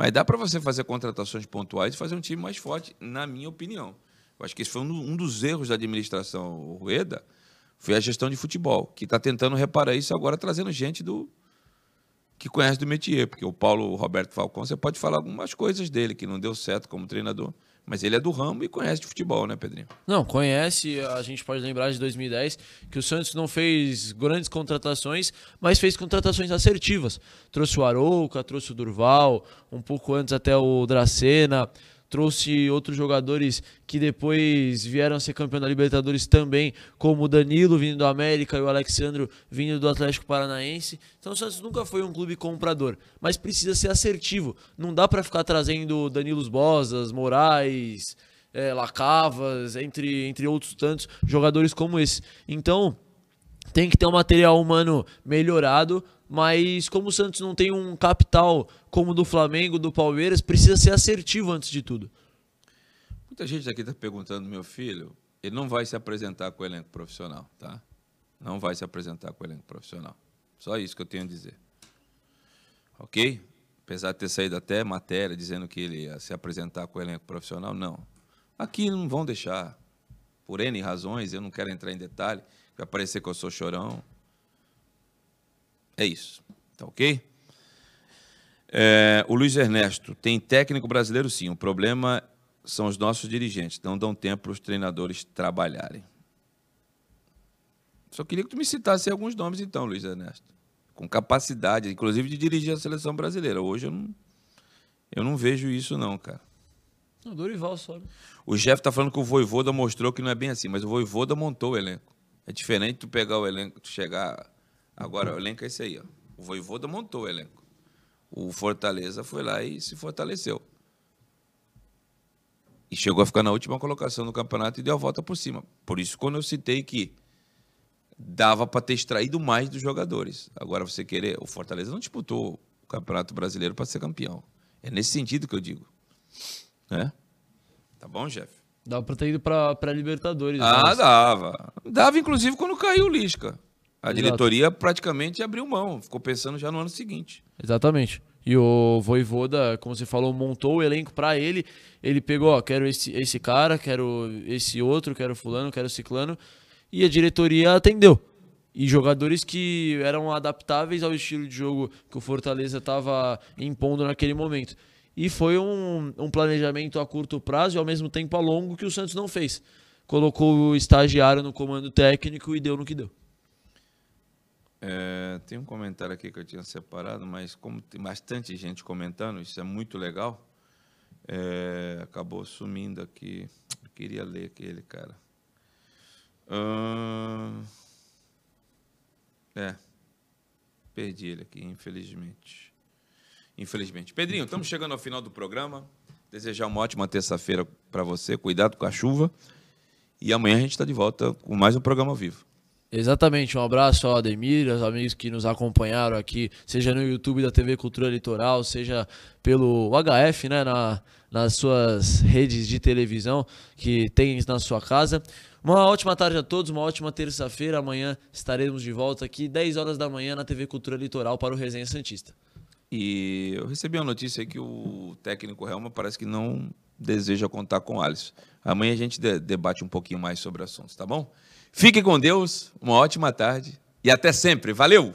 Speaker 2: mas dá para você fazer contratações pontuais e fazer um time mais forte, na minha opinião. Eu acho que esse foi um dos erros da administração Rueda, foi a gestão de futebol, que está tentando reparar isso agora, trazendo gente do que conhece do métier, porque o Paulo Roberto Falcão, você pode falar algumas coisas dele, que não deu certo como treinador, mas ele é do ramo e conhece de futebol, né, Pedrinho?
Speaker 3: Não, conhece. A gente pode lembrar de 2010 que o Santos não fez grandes contratações, mas fez contratações assertivas. Trouxe o Arouca, trouxe o Durval, um pouco antes até o Dracena. Trouxe outros jogadores que depois vieram a ser campeão da Libertadores também, como o Danilo vindo do América e o Alexandro vindo do Atlético Paranaense. Então o Santos nunca foi um clube comprador, mas precisa ser assertivo. Não dá para ficar trazendo Danilos Bosas, Moraes, é, Lacavas, entre, entre outros tantos jogadores como esse. Então tem que ter um material humano melhorado, mas como o Santos não tem um capital como o do Flamengo, do Palmeiras, precisa ser assertivo antes de tudo.
Speaker 2: Muita gente aqui está perguntando, meu filho, ele não vai se apresentar com o elenco profissional, tá? Não vai se apresentar com o elenco profissional. Só isso que eu tenho a dizer. Ok? Apesar de ter saído até matéria dizendo que ele ia se apresentar com o elenco profissional, não. Aqui não vão deixar. Por N razões, eu não quero entrar em detalhe. Vai parecer que eu sou chorão. É isso. Tá ok? É, o Luiz Ernesto, tem técnico brasileiro sim. O problema são os nossos dirigentes. Não dão tempo para os treinadores trabalharem. Só queria que tu me citasse alguns nomes, então, Luiz Ernesto. Com capacidade, inclusive, de dirigir a seleção brasileira. Hoje eu não, eu não vejo isso, não, cara.
Speaker 3: O Dorival só.
Speaker 2: O Jeff está falando que o Voivoda mostrou que não é bem assim, mas o Voivoda montou o elenco. É diferente tu pegar o elenco, tu chegar. Agora, o elenco é esse aí, ó. O Voivoda montou o elenco. O Fortaleza foi lá e se fortaleceu. E chegou a ficar na última colocação do campeonato e deu a volta por cima. Por isso, quando eu citei que dava para ter extraído mais dos jogadores. Agora, você querer. O Fortaleza não disputou o Campeonato Brasileiro para ser campeão. É nesse sentido que eu digo. Né? Tá bom, Jeff?
Speaker 3: Dava pra ter ido pra, pra Libertadores.
Speaker 2: Ah,
Speaker 3: mas-
Speaker 2: dava. Dava, inclusive, quando caiu o Lisca. A
Speaker 3: Exato.
Speaker 2: diretoria praticamente abriu mão, ficou pensando já no ano seguinte.
Speaker 3: Exatamente. E o Voivoda, como você falou, montou o elenco pra ele. Ele pegou, ó, quero esse, esse cara, quero esse outro, quero fulano, quero ciclano. E a diretoria atendeu. E jogadores que eram adaptáveis ao estilo de jogo que o Fortaleza estava impondo naquele momento. E foi um, um planejamento a curto prazo e ao mesmo tempo a longo que o Santos não fez. Colocou o estagiário no comando técnico e deu no que deu.
Speaker 2: É, tem um comentário aqui que eu tinha separado, mas como tem bastante gente comentando, isso é muito legal, é, acabou sumindo aqui. Eu queria ler aquele, cara. Ahn, é, perdi ele aqui, infelizmente. Infelizmente. Pedrinho, estamos chegando ao final do programa. Desejar uma ótima terça-feira para você. Cuidado com a chuva. E amanhã a gente está de volta com mais um programa ao vivo.
Speaker 3: Exatamente, um abraço ao Ademir, aos amigos que nos acompanharam aqui, seja no YouTube da TV Cultura Litoral, seja pelo HF, né, na, nas suas redes de televisão que tem na sua casa. Uma ótima tarde a todos, uma ótima terça-feira. Amanhã estaremos de volta aqui, 10 horas da manhã, na TV Cultura Litoral para o Resenha Santista.
Speaker 2: E eu recebi uma notícia aí que o técnico Helma parece que não deseja contar com o Alisson. Amanhã a gente de- debate um pouquinho mais sobre assuntos, tá bom? Fique com Deus, uma ótima tarde e até sempre. Valeu!